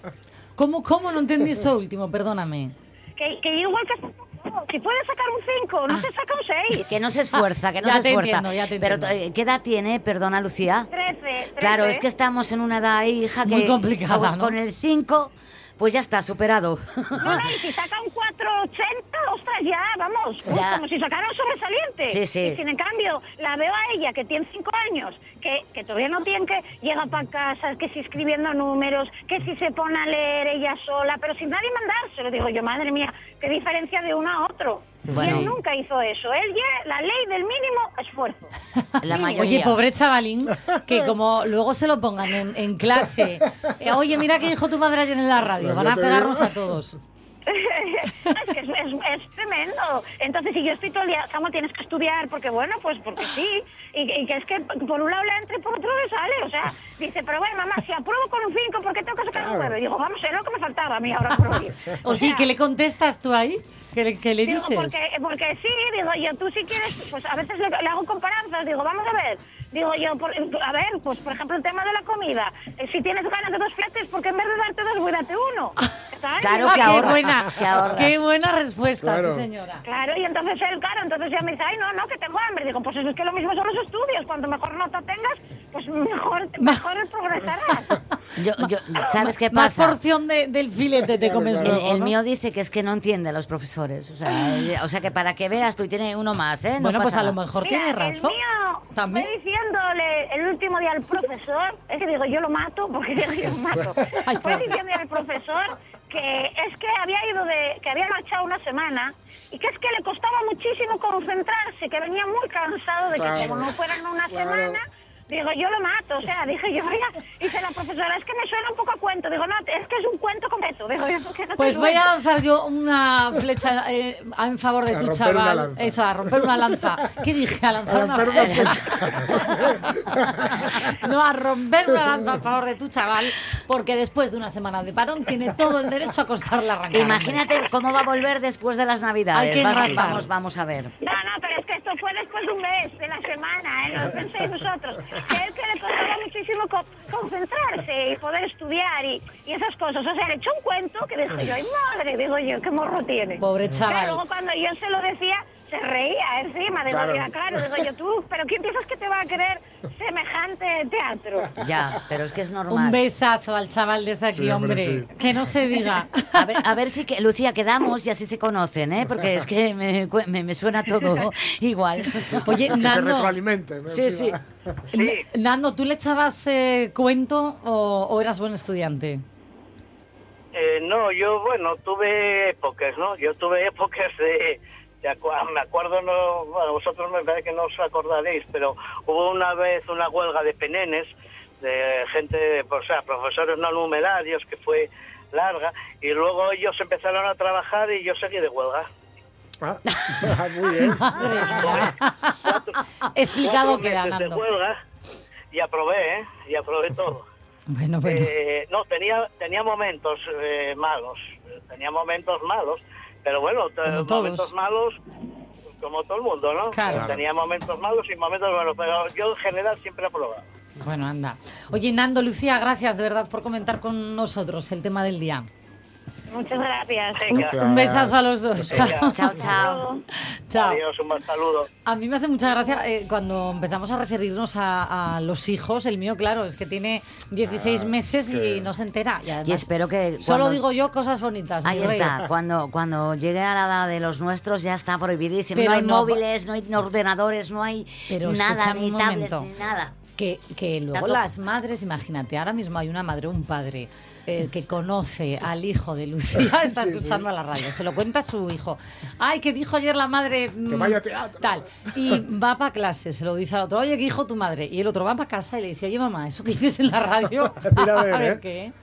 S9: 6.
S1: ¿Cómo, ¿Cómo no entendí esto último? Perdóname.
S9: Que, que yo igual que Santo Jo, si puede sacar un 5, no se saca un 6.
S3: Que no se esfuerza, que no [LAUGHS]
S1: Ya
S3: se
S1: te
S3: esfuerza.
S1: entiendo, ya te
S3: Pero eh, ¿qué edad tiene, perdona Lucía?
S9: 13.
S3: Claro, es que estamos en una edad, hija, que
S1: Muy complicada,
S3: con,
S1: ¿no?
S3: con el 5, pues ya está, superado.
S9: No, no, y si saca un 480, ostras, ya, vamos, uy,
S3: Ya.
S9: como si sacara un sobresaliente.
S3: Sí, sí.
S9: Y sin en cambio, la veo a ella, que tiene 5 años, que, que todavía no tiene que, llega para casa, que si escribiendo números, que si se pone a leer ella sola, pero sin nadie mandárselo. Digo yo, madre mía, qué diferencia de uno a otro.
S3: Bueno.
S9: Y él nunca hizo eso. Él ya, la ley del mínimo esfuerzo. [LAUGHS]
S3: La
S1: Oye, pobre chavalín, que como luego se lo pongan en, en clase. [LAUGHS] eh, Oye, mira qué dijo tu madre ayer en la radio. Van a pegarnos a todos.
S9: Es que es, es- es tremendo. Entonces, si yo estoy todo el día, Samuel, tienes que estudiar, porque bueno, pues porque sí. Y, y que es que por un lado le entra y por otro le sale. O sea, dice, pero bueno, mamá, si apruebo con un 5, ¿por qué tengo que sacar un 9? Digo, vamos, es lo que me faltaba a mí ahora por. O [LAUGHS]
S1: Oye, ¿y
S9: sea,
S1: ¿qué le contestas tú ahí? ¿Qué le, qué le
S9: Digo,
S1: dices?
S9: porque, porque sí, digo yo, tú si quieres, pues a veces le, le hago comparanzas, digo, vamos a ver, digo yo, por- a ver, pues por ejemplo el tema de la comida, Eh, si tienes ganas de dos fletes, porque en vez de darte dos, voy a darte uno. [LAUGHS] ¿Sabes?
S3: Claro
S1: Ah,
S3: que
S1: qué
S3: ahorras,
S1: buena, qué buena respuesta,
S2: Claro.
S1: sí señora.
S9: Claro, y entonces él, claro, entonces ya me dice, ay, no, no, que tengo hambre. Digo, pues eso es que lo mismo son los estudios. Cuanto mejor nota tengas, pues mejor, [LAUGHS] mejor progresarás. [LAUGHS]
S3: Yo, yo, ¿Sabes qué
S1: Más
S3: pasa?
S1: porción de- del filete te comes
S3: El,
S1: luego,
S3: el mío dice que es que no entiende a los profesores. O sea, [GASPS] o sea que para que veas, tú tienes uno más, ¿eh? No
S1: Bueno, pues a lo mejor
S9: Mira,
S1: tiene razón.
S9: El mío,
S1: También.
S9: fue diciéndole el último día al profesor, es que digo, yo lo mato, porque yo lo mato. [LAUGHS]
S1: Ay,
S9: fue diciéndole al profesor que es que había ido de, que había marchado una semana y que es que le costaba muchísimo concentrarse, que venía muy cansado de que
S2: Claro.
S9: como no fueran una
S2: Claro.
S9: semana, Digo, yo lo mato, o sea, [LAUGHS] dije yo, vaya, dice la profesora, es que me suena un poco a cuento. Digo, no, es que es un cuento completo. Digo, yo, ¿qué no te
S1: Pues voy a lanzar yo una flecha eh, en favor de
S2: A
S1: tu chaval. Eso, a romper una lanza. ¿Qué dije? A lanzar
S2: A
S1: una
S2: romper una
S1: flecha. [LAUGHS] No, a romper una lanza a favor de tu chaval, porque después de una semana de parón tiene todo el derecho a costar la arrancar.
S3: Imagínate cómo va a volver después de las Navidades.
S1: Hay que
S3: vamos, vamos, vamos a ver.
S9: No, pero fue después de un mes, de la semana, ¿eh? No penséis vosotros. Que es que le costaba muchísimo co- concentrarse y poder estudiar y, y esas cosas. O sea, le echó un cuento que dije yo, ay madre, digo yo, qué morro tiene.
S1: Pobre chaval.
S9: luego cuando yo se lo decía, se reía encima. Digo,
S2: Claro.
S9: claro, claro digo yo, tú, pero ¿quién piensas que te va a querer semejante teatro?
S3: Ya, pero es que es normal.
S1: Un besazo al chaval desde aquí,
S2: Sí, hombre,
S1: hombre.
S2: sí.
S1: Que no se diga.
S3: A ver, a ver si, que, Lucía, quedamos y así se conocen, ¿eh? Porque es que me, cu- me- me suena todo igual.
S1: Oye, [LAUGHS]
S2: Que se
S1: Nando,
S2: retroalimenten. ¿no?
S3: Sí, sí.
S9: Sí.
S1: Nando, ¿tú le echabas eh, cuento o, o eras buen estudiante?
S8: Eh, no, yo, bueno, tuve épocas, ¿no? Yo tuve épocas de... acu- me acuerdo, no, bueno, vosotros me parece que no os acordaréis, pero hubo una vez una huelga de penenes, de gente, o sea, profesores no numerarios, que fue larga, y luego ellos empezaron a trabajar y yo seguí de huelga.
S2: Ah, [LAUGHS] muy bien.
S1: Explicado
S8: Cuatro meses de huelga y aprobé, ¿eh? Y aprobé todo.
S1: Bueno, bueno.
S8: Eh, no, tenía, tenía momentos eh, malos, tenía momentos malos, pero bueno, te-
S1: Como todos.
S8: momentos malos como todo el mundo, ¿no?
S1: Claro.
S8: Eh, Tenía momentos malos y momentos buenos, pero yo en general siempre aprobaba.
S1: Bueno, anda. Oye, Nando, Lucía, gracias de verdad por comentar con nosotros el tema del día.
S9: Muchas gracias.
S1: Un,
S8: Venga.
S1: un besazo a los dos.
S8: Venga.
S3: Chao, chao.
S1: Chao.
S8: Adiós, un buen saludo.
S1: A mí me hace mucha gracia eh, cuando empezamos a referirnos a, a los hijos. El mío, claro, es que tiene 16
S2: Ah,
S1: meses
S2: que-
S1: y no se entera. Y,
S3: espero que
S1: Solo digo yo cosas bonitas.
S3: Ahí
S1: rey.
S3: está, cuando, cuando llegue a la edad de los nuestros ya está prohibidísimo.
S1: Pero
S3: no hay
S1: no-
S3: móviles, no hay ordenadores, no hay
S1: Pero
S3: nada, ni tablets, ni nada.
S1: Que, que luego las madres, imagínate, ahora mismo hay una madre o un padre eh, que conoce al hijo de Lucía, [LAUGHS] está
S2: Sí,
S1: escuchando a la radio, se lo cuenta a su hijo. Ay, que dijo ayer la madre. mm,
S2: Que vaya a teatro.
S1: Tal. Y va para clase, se lo dice al otro, oye, ¿qué dijo tu madre? Y el otro va para casa y le dice, oye, mamá, eso que dices en la radio. [LAUGHS]
S2: Mira [LAUGHS] a ver, ¿eh?
S1: qué.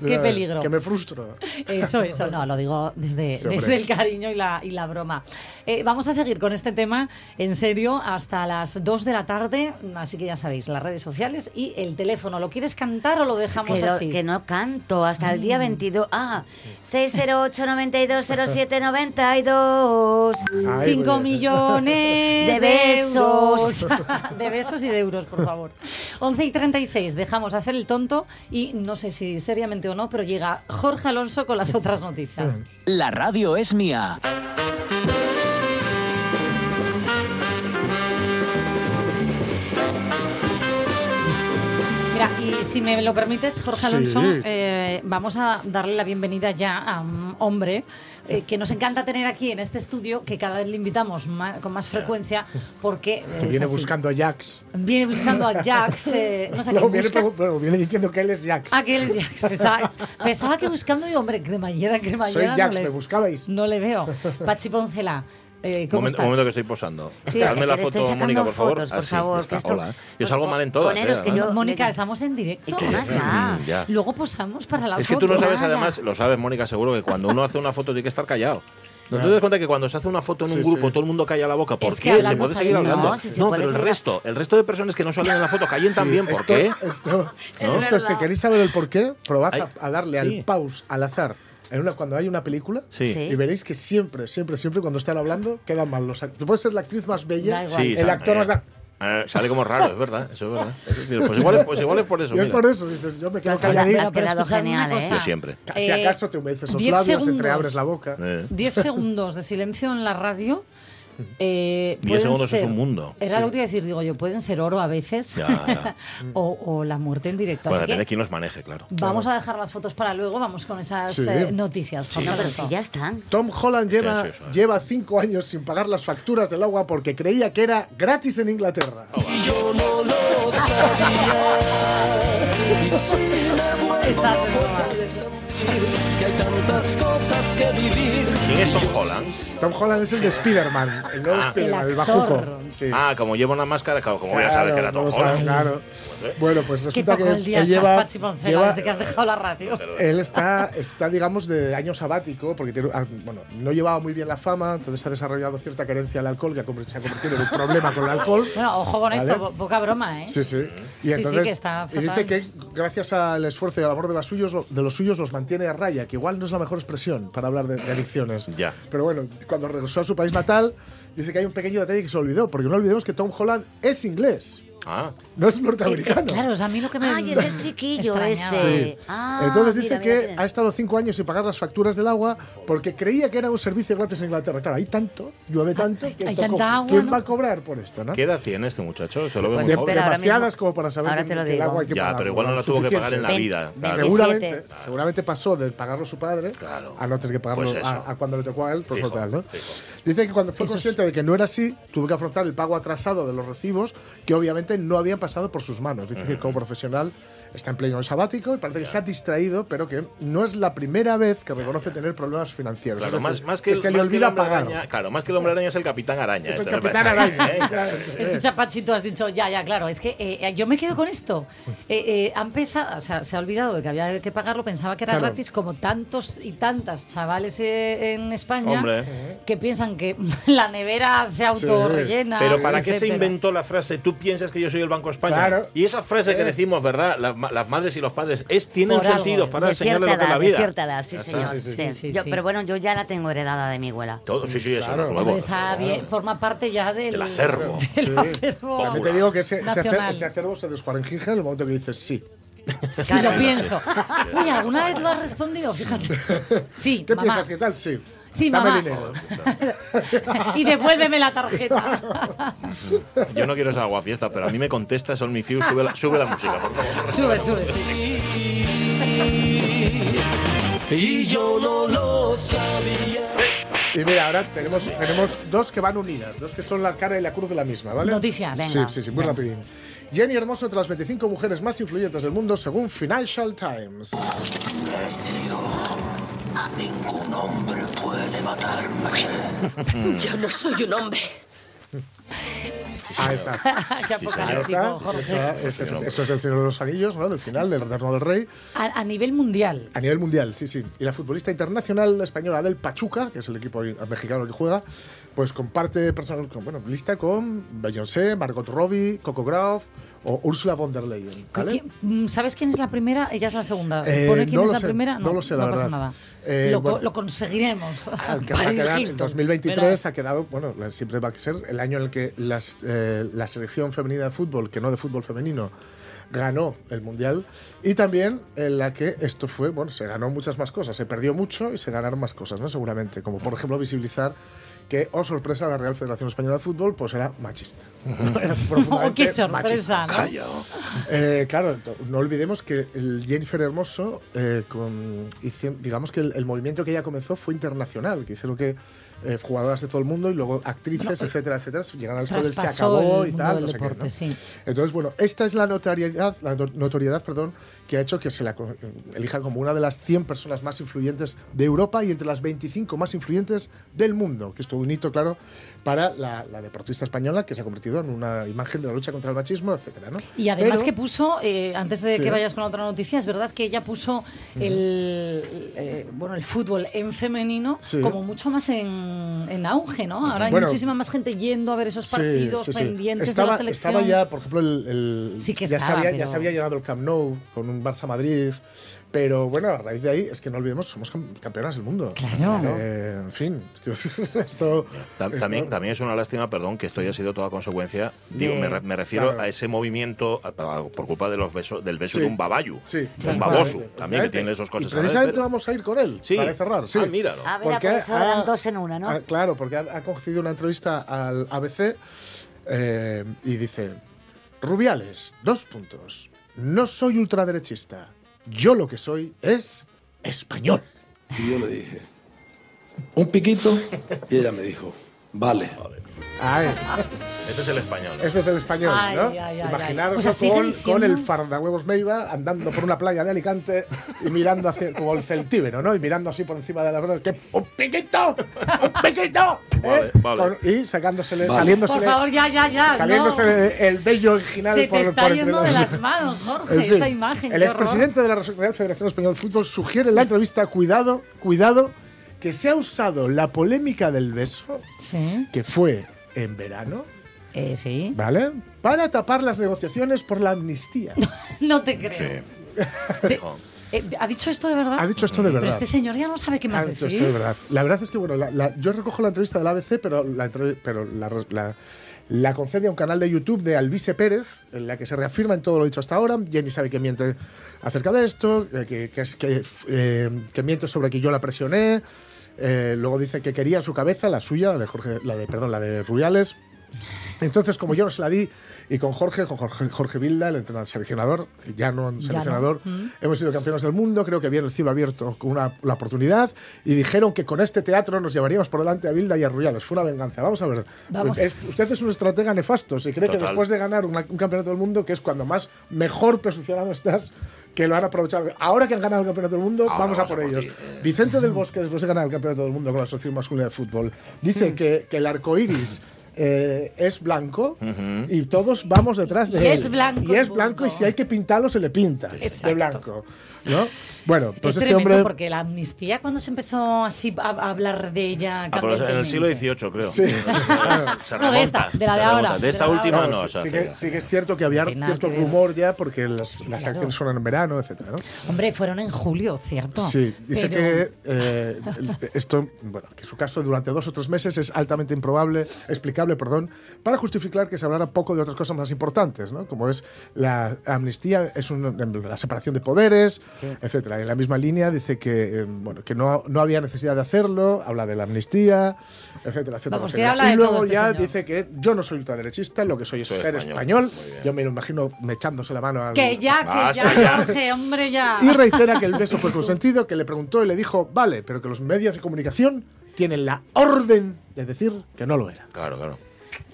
S2: Mira,
S1: Qué peligro.
S2: Que me frustro.
S1: Eso, eso, no, lo digo desde,
S2: Sí,
S1: desde el cariño y la, y la broma. Eh, vamos a seguir con este tema en serio hasta las 2 de la tarde, así que ya sabéis, las redes sociales y el teléfono. ¿Lo quieres cantar o lo dejamos
S3: que, lo-
S1: así?
S3: que no canto hasta el día 22. Ah, 608 92 07 92.
S2: Ay,
S1: 5
S2: muy bien.
S1: millones
S3: De besos.
S1: euros. [LAUGHS] de besos y de euros, por favor. 11 y 36, dejamos hacer el tonto y no sé si seriamente o no, pero llega Jorge Alonso con las otras noticias.
S10: La radio es mía.
S1: Si me lo permites, Jorge
S2: Sí.
S1: Alonso, eh, vamos a darle la bienvenida ya a un hombre eh, que nos encanta tener aquí en este estudio, que cada vez le invitamos ma- con más frecuencia, porque
S2: Que
S1: es
S2: viene
S1: así.
S2: buscando a Jax.
S1: Viene buscando a Jax, [LAUGHS] eh, no sé
S2: No,
S1: qué
S2: viene, viene diciendo que él es Jax.
S1: Ah, que él es Jax. Pensaba, pensaba que buscando y hombre, cremallera, cremallera.
S2: Soy
S1: no
S2: Jax,
S1: le-
S2: me buscabais.
S1: No le veo. Pachi Poncela, eh,
S11: Un
S1: ¿cómo
S11: momento,
S1: estás?
S11: un momento que estoy posando.
S3: Sí, que
S11: la foto, Mónica, por favor.
S3: fotos, por
S11: Ah,
S3: favor, que esto-
S11: Hola. Yo salgo mal en todas.
S3: Poneros
S11: eh,
S3: que yo-
S1: Mónica, estamos en directo.
S3: ¿Y qué más da?
S11: Ya.
S1: Luego posamos para la
S11: Es que
S1: foto.
S11: tú no sabes,
S3: Nada.
S11: además, lo sabes, Mónica, seguro que cuando uno hace una foto tiene que estar callado. ¿No te das cuenta que cuando se hace una foto en un
S2: Sí,
S11: grupo
S2: sí.
S11: todo el mundo calla la boca? ¿Por
S1: Es que
S11: qué? Se
S1: hablamos
S11: puede seguir
S1: no,
S11: hablando.
S3: si se
S11: no, pero el resto, el resto de personas que no salen en la foto callen
S2: Sí,
S11: también. ¿Por
S2: esto-
S11: qué?
S2: Esto,
S11: ¿No?
S2: esto, si queréis saber el por qué, probad a,
S11: Ay,
S2: a darle
S11: sí.
S2: al pause al azar en una, cuando hay una película
S11: Sí.
S2: Y veréis que siempre, siempre, siempre cuando están hablando quedan mal los actores. Tú puedes ser la actriz más bella.
S11: Sí,
S2: el actor más...
S11: eh, eh, sale como raro, es verdad, eso es verdad. [LAUGHS] Eso es cierto. pues, igual es, pues igual es por eso.
S2: y es
S11: mira.
S2: por eso, dices, yo me quedo
S3: Has quedado-
S2: calladito.
S3: has quedado genial, ¿eh?
S11: Yo siempre.
S2: Si
S1: Eh,
S2: acaso te humedeces los
S1: 10
S2: labios,
S1: segundos.
S2: entreabres la boca.
S11: Eh.
S1: 10 segundos de silencio en la radio. Eh,
S11: 10
S1: pueden
S11: segundos es un mundo.
S1: Era
S2: Sí.
S1: lo que iba a decir, digo yo, pueden ser oro a veces
S11: Ya, ya. [LAUGHS]
S1: o, o la muerte en directo.
S11: Pues
S1: Así
S11: depende de
S1: que
S11: quién los maneje, claro.
S1: vamos a dejar las fotos para luego, vamos con esas
S2: Sí.
S1: eh, noticias.
S3: No, pero si ya están.
S2: Tom Holland lleva,
S11: Sí, sí, sí.
S2: lleva cinco años sin pagar las facturas del agua porque creía que era gratis en Inglaterra. [LAUGHS]
S1: Estás de
S11: ¿Quién es Tom Holland?
S2: Tom Holland es el de Spider-Man, el nuevo
S11: Ah.
S2: Spider-Man,
S1: El
S2: el, bajuco. Sí.
S11: Ah, como lleva una máscara, claro, como voy a saber que era Tom
S2: sabe,
S11: Holland.
S2: claro. Bueno, pues
S1: Qué
S2: resulta
S1: poco
S2: que
S1: el día
S2: él
S1: estás,
S2: lleva,
S1: Pachi Poncela,
S2: lleva-
S1: desde que has dejado la radio.
S2: él está, está, digamos, de año sabático, porque tiene- ah, bueno, no llevaba muy bien la fama, entonces ha desarrollado cierta carencia al alcohol, que se ha convertido en un problema con el alcohol.
S1: Bueno, ojo con
S2: ¿Vale?
S1: esto, po- poca broma, ¿eh?
S2: Sí, sí. Y
S1: sí,
S2: entonces
S1: que está
S2: y dice que gracias al esfuerzo y al amor de los suyos, de los suyos los mantiene a raya, que igual no es la mejor expresión para hablar de, de adicciones.
S11: Ya.
S2: Pero bueno, cuando regresó a su país natal, dice que hay un pequeño detalle que se olvidó, porque no olvidemos que Tom Holland es inglés,
S11: Ah,
S2: no es norteamericano.
S1: Claro, o sea, a mí lo que me.
S3: Ay, es el [LAUGHS] chiquillo ese.
S2: Sí.
S3: Ah,
S2: Entonces dice
S3: mira, mira
S2: que
S3: es.
S2: ha estado cinco años sin pagar las facturas del agua porque creía que era un servicio gratis en Inglaterra. Claro, hay tanto, llueve tanto, que
S1: hay tanta agua,
S2: ¿quién
S1: ¿no?
S2: va a cobrar por esto? ¿no?
S11: ¿qué edad tiene este muchacho? Se lo ve
S3: Pues
S2: demasiadas como para saber
S3: ahora
S2: que,
S3: te lo
S2: que el agua hay que
S11: Ya,
S2: pagarlo,
S11: pero igual no lo tuvo que pagar en la vida. Claro.
S2: Seguramente,
S3: 27.
S2: seguramente pasó de pagarlo su padre
S11: Claro.
S2: a no tener que pagarlo
S11: Pues eso.
S2: a, a cuando le tocó a él por
S11: Fijo,
S2: total, ¿no? Dice que cuando fue
S1: Eso
S2: consciente de que no era así, tuvo que afrontar el pago atrasado de los recibos que obviamente no habían pasado por sus manos. Dice que como profesional está en pleno sabático y parece que se ha distraído, pero que no es la primera vez que reconoce tener problemas financieros.
S11: Claro,
S2: Es
S11: más, que, el-
S2: se le
S11: más que
S2: olvida
S11: hombre
S2: pagar.
S11: araña, claro, más que el hombre araña es el capitán araña.
S2: Es el [LAUGHS]
S11: este me
S2: capitán araña.
S11: Eh,
S2: claro.
S1: Escucha, Pachi, tú has dicho, ya, ya, claro, es que eh, yo me quedo con esto. Eh, eh, ha empezado, o sea, se ha olvidado de que había que pagarlo, pensaba que era
S2: Claro.
S1: gratis, como tantos y tantas chavales eh, en España
S11: Hombre.
S1: que piensan que [LAUGHS] la nevera se autorrellena.
S11: Pero ¿para qué se inventó la frase tú piensas que yo soy el Banco de España?
S2: Claro.
S11: Y esa frase que
S2: Eh.
S11: decimos, ¿verdad? Las madres y los padres, es, tienen
S1: Por algo
S11: sentido
S1: es.
S11: para
S3: de
S11: enseñarle lo que es la
S3: edad, de
S11: vida.
S3: cierta edad, sí, señor.
S2: sí, sí,
S3: Sí.
S1: sí,
S3: Yo-
S1: sí.
S3: Pero bueno, yo ya la tengo heredada de mi abuela.
S11: Todo, sí, sí, eso
S2: Claro.
S11: es nuevo.
S1: esa bien- forma parte ya del,
S11: Del acervo. [LAUGHS]
S1: del
S2: Sí.
S1: acervo
S2: También te digo que ese, ese, acer-
S1: nacional.
S2: ese acervo se descuarenjija en el momento que dices sí.
S1: Sí, lo pienso. [LAUGHS] Oye, ¿alguna vez lo has respondido? Fíjate. [LAUGHS] Sí,
S2: ¿Qué
S1: mamá.
S2: piensas? ¿Qué tal? Sí.
S1: Sí,
S2: Dame
S1: mamá.
S2: dinero. [LAUGHS]
S1: y devuélveme la tarjeta. [LAUGHS]
S11: Yo no quiero esa agua fiesta, pero a mí me contesta Sol Mi Fiu, sube la, sube la música, por favor.
S1: sube, sube, sí.
S12: Y yo no lo sabía.
S2: Y mira, ahora tenemos, tenemos dos que van unidas, dos que son la cara y la cruz de la misma, ¿vale?
S1: Noticias.
S2: Sí,
S3: Venga.
S2: sí, sí, muy rapidín. Jenny Hermoso entre las 25 mujeres más influyentes del mundo según Financial Times.
S12: Ningún hombre puede matarme. [LAUGHS]
S5: Yo no soy un hombre.
S2: Ahí está. [LAUGHS]
S1: Qué
S2: Ahí
S1: apocalíptico,
S2: está.
S1: Jorge.
S2: Está, es- Esto es del Señor de los Anillos, ¿no? Del final, del Retorno del Rey.
S1: A, a nivel mundial.
S2: A nivel mundial, sí, sí. Y la futbolista internacional española del Pachuca, que es el equipo mexicano que juega, pues comparte personal, con, bueno, lista con Beyoncé, Margot Robbie, Coco Graf o Úrsula von der Leyen. ¿vale?
S1: ¿Qui- ¿Sabes quién es la primera? Ella es la segunda.
S2: Eh,
S1: ¿Pone quién
S2: no
S1: es
S2: lo
S1: la
S2: sé,
S1: primera?
S2: no lo sé, la
S1: no pasa nada.
S2: Eh,
S1: lo,
S2: bueno.
S1: lo conseguiremos.
S2: Al que va a [LAUGHS]
S1: Paris
S2: quedar en
S1: Hilton.
S2: 2023
S1: Verás.
S2: ha quedado, bueno, siempre va a ser el año en el que las, eh, la selección femenina de fútbol, que no de fútbol femenino, ganó el mundial y también en la que esto fue, bueno, se ganó muchas más cosas, se perdió mucho y se ganaron más cosas, ¿no? Seguramente, como por ejemplo visibilizar que, oh sorpresa, la Real Federación Española de Fútbol pues era machista. [LAUGHS] Era
S1: Oh, qué sorpresa, ¿no?
S11: Calla.
S2: Eh, claro, no olvidemos que el Jennifer Hermoso, eh, con, hice- digamos que el, el movimiento que ella comenzó fue internacional, que hicieron que eh, jugadoras de todo el mundo y luego actrices, etcétera, etcétera, llegaron al del se acabó y tal, no sé qué,
S1: deporte,
S2: ¿no?
S1: sí.
S2: Entonces, bueno, esta es la notoriedad, la no- notoriedad perdón, que ha hecho que se la elija como una de las 100 personas más influyentes de Europa y entre las 25 más influyentes del mundo, que es todo un hito, claro, para la, la deportista española que se ha convertido en una imagen de la lucha contra el machismo, etcétera, ¿no?
S1: Y además
S2: Pero-
S1: que puso, eh, antes de
S2: Sí.
S1: que vayas con la otra noticia, es verdad que ella puso el, eh, bueno, el fútbol en femenino
S2: Sí.
S1: como mucho más en, en auge, ¿no? Ahora hay
S2: Bueno,
S1: muchísima más gente yendo a ver esos partidos
S2: sí,
S1: pendientes
S2: estaba,
S1: de la selección.
S2: Estaba ya, por ejemplo, el, el-
S1: Sí que
S2: ya,
S1: estaba,
S2: se había, ya se había llenado el Camp Nou con un Barça Madrid. Pero bueno, a raíz de ahí, es que no olvidemos, somos cam- campeonas del mundo.
S1: Claro.
S2: Eh, en fin, [LAUGHS] esto.
S11: Ta- También, también es una lástima, perdón, que esto haya sido toda consecuencia. Digo, me, re- me refiero
S2: claro.
S11: a ese movimiento a- a- por culpa de los besos, del beso
S2: Sí.
S11: de un babayu.
S2: Sí,
S11: un baboso, también que tiene esos cosas.
S2: Y precisamente vamos a ir con él,
S11: Sí.
S2: para cerrar. Sí.
S11: Ah, míralo.
S3: A ver, por eso eran dos en una, ¿no?
S2: ah, claro, porque ha, ha concedido una entrevista al ABC eh, y dice: Rubiales, dos puntos. No soy ultraderechista. Yo lo que soy es español.
S13: Y yo le dije, un piquito, y ella me dijo, vale.
S2: Ay,
S11: Ese es el español.
S2: ese es el español,
S1: Ay,
S2: ¿no?
S1: ay.
S2: Imaginaros
S1: O sea, diciendo-
S2: con el fardahuevos Meiva andando por una playa de Alicante y mirando hacia, como el celtíbero, ¿no? Y mirando así por encima de la verdad, que ¡un piquito! ¡Un piquito! ¿eh?
S11: Vale, vale.
S2: Con- y sacándosele,
S13: Vale.
S2: saliéndosele,
S1: Por favor, ya, ya, ya.
S2: saliéndose
S1: no.
S2: el vello original
S1: Se te
S2: por,
S1: está
S2: por
S1: yendo de las manos, [LAUGHS] Jorge,
S2: En fin,
S1: esa imagen.
S2: El expresidente de la Real Federación Española de Fútbol sugiere en la entrevista, cuidado, cuidado, que se ha usado la polémica del beso,
S1: Sí,
S2: que fue en verano,
S1: eh, sí.
S2: ¿vale? Para tapar las negociaciones por la amnistía. [LAUGHS]
S1: No te creo.
S11: Sí.
S1: De- eh, ¿Ha dicho esto de verdad?
S2: Ha dicho esto de
S1: Pero
S2: verdad.
S1: este señor ya no sabe qué más
S2: Ha dicho
S1: decir.
S2: esto de verdad. La verdad es que, bueno, la- la- yo recojo la entrevista del ABC, pero la, pero la, la- la concede a un canal de YouTube de Alvise Pérez, en la que se reafirma en todo lo dicho hasta ahora. Jenny sabe que miente acerca de esto, eh, que, que, es- que, eh, que miente sobre que yo la presioné. Eh, luego dice que quería en su cabeza, la suya, la de Jorge, la de, perdón, la de Rubiales. Entonces, como yo no se la di, y con Jorge, con Jorge, Jorge Vilda, el entrenador seleccionador, ya no seleccionador,
S1: Mm.
S2: hemos sido campeones del mundo, creo que vieron el cielo abierto con una, la oportunidad y dijeron que con este teatro nos llevaríamos por delante a Vilda y a Rubiales. Fue una venganza. Vamos a ver.
S1: Vamos.
S2: Es- usted es un estratega nefasto. Si cree que después de ganar una- un campeonato del mundo, que es cuando más mejor posicionado estás, que lo han aprovechado. Ahora que han ganado el campeonato del mundo, vamos a por
S11: a
S2: ellos.
S11: ti.
S2: Vicente del Bosque, después de ganar el campeonato del mundo con la Asociación Masculina de Fútbol, dice que, que el arco iris eh, es blanco y todos vamos detrás de
S1: Y
S2: él.
S1: es blanco
S2: Y es blanco y si hay que pintarlo, se le pinta de blanco. ¿no? Bueno, pues
S1: es
S2: este
S1: tremendo
S2: hombre.
S1: porque la amnistía, cuando se empezó así a, hablar de ella.
S11: Ah, pero en el siglo? XVIII, creo.
S2: Sí. [LAUGHS]
S11: Se
S1: No, de esta,
S11: remonta,
S1: de la de ahora,
S11: remonta. De esta
S1: de
S11: última no.
S2: sí,
S11: o sea,
S2: sí, que, sí que es cierto que había cierto rumor ya porque las,
S1: Sí,
S2: las
S1: claro.
S2: acciones fueron en verano, etcétera, ¿no?
S1: Hombre, fueron en julio, ¿cierto?
S2: Sí, dice
S1: Pero-
S2: que eh, esto, bueno, que su caso durante dos o tres meses es altamente improbable, explicable, perdón, para justificar que se hablara poco de otras cosas más importantes, ¿no? Como es la amnistía, es un- la separación de poderes, etcétera. En la misma línea dice que, eh, bueno, que no, no había necesidad de hacerlo, habla de la amnistía, etcétera, etcétera.
S1: Vamos, que
S2: etcétera.
S1: habla
S2: y luego
S1: este
S2: ya
S1: señor.
S2: dice que yo no soy ultraderechista, lo que soy es
S11: Soy
S2: ser
S11: español.
S2: Yo me lo imagino me echándose la mano al,
S1: Que ya, que ya. Jorge, hombre, ya.
S2: y reitera que el beso fue consentido, que le preguntó y le dijo, vale, pero que los medios de comunicación tienen la orden de decir que no lo era.
S11: Claro, claro.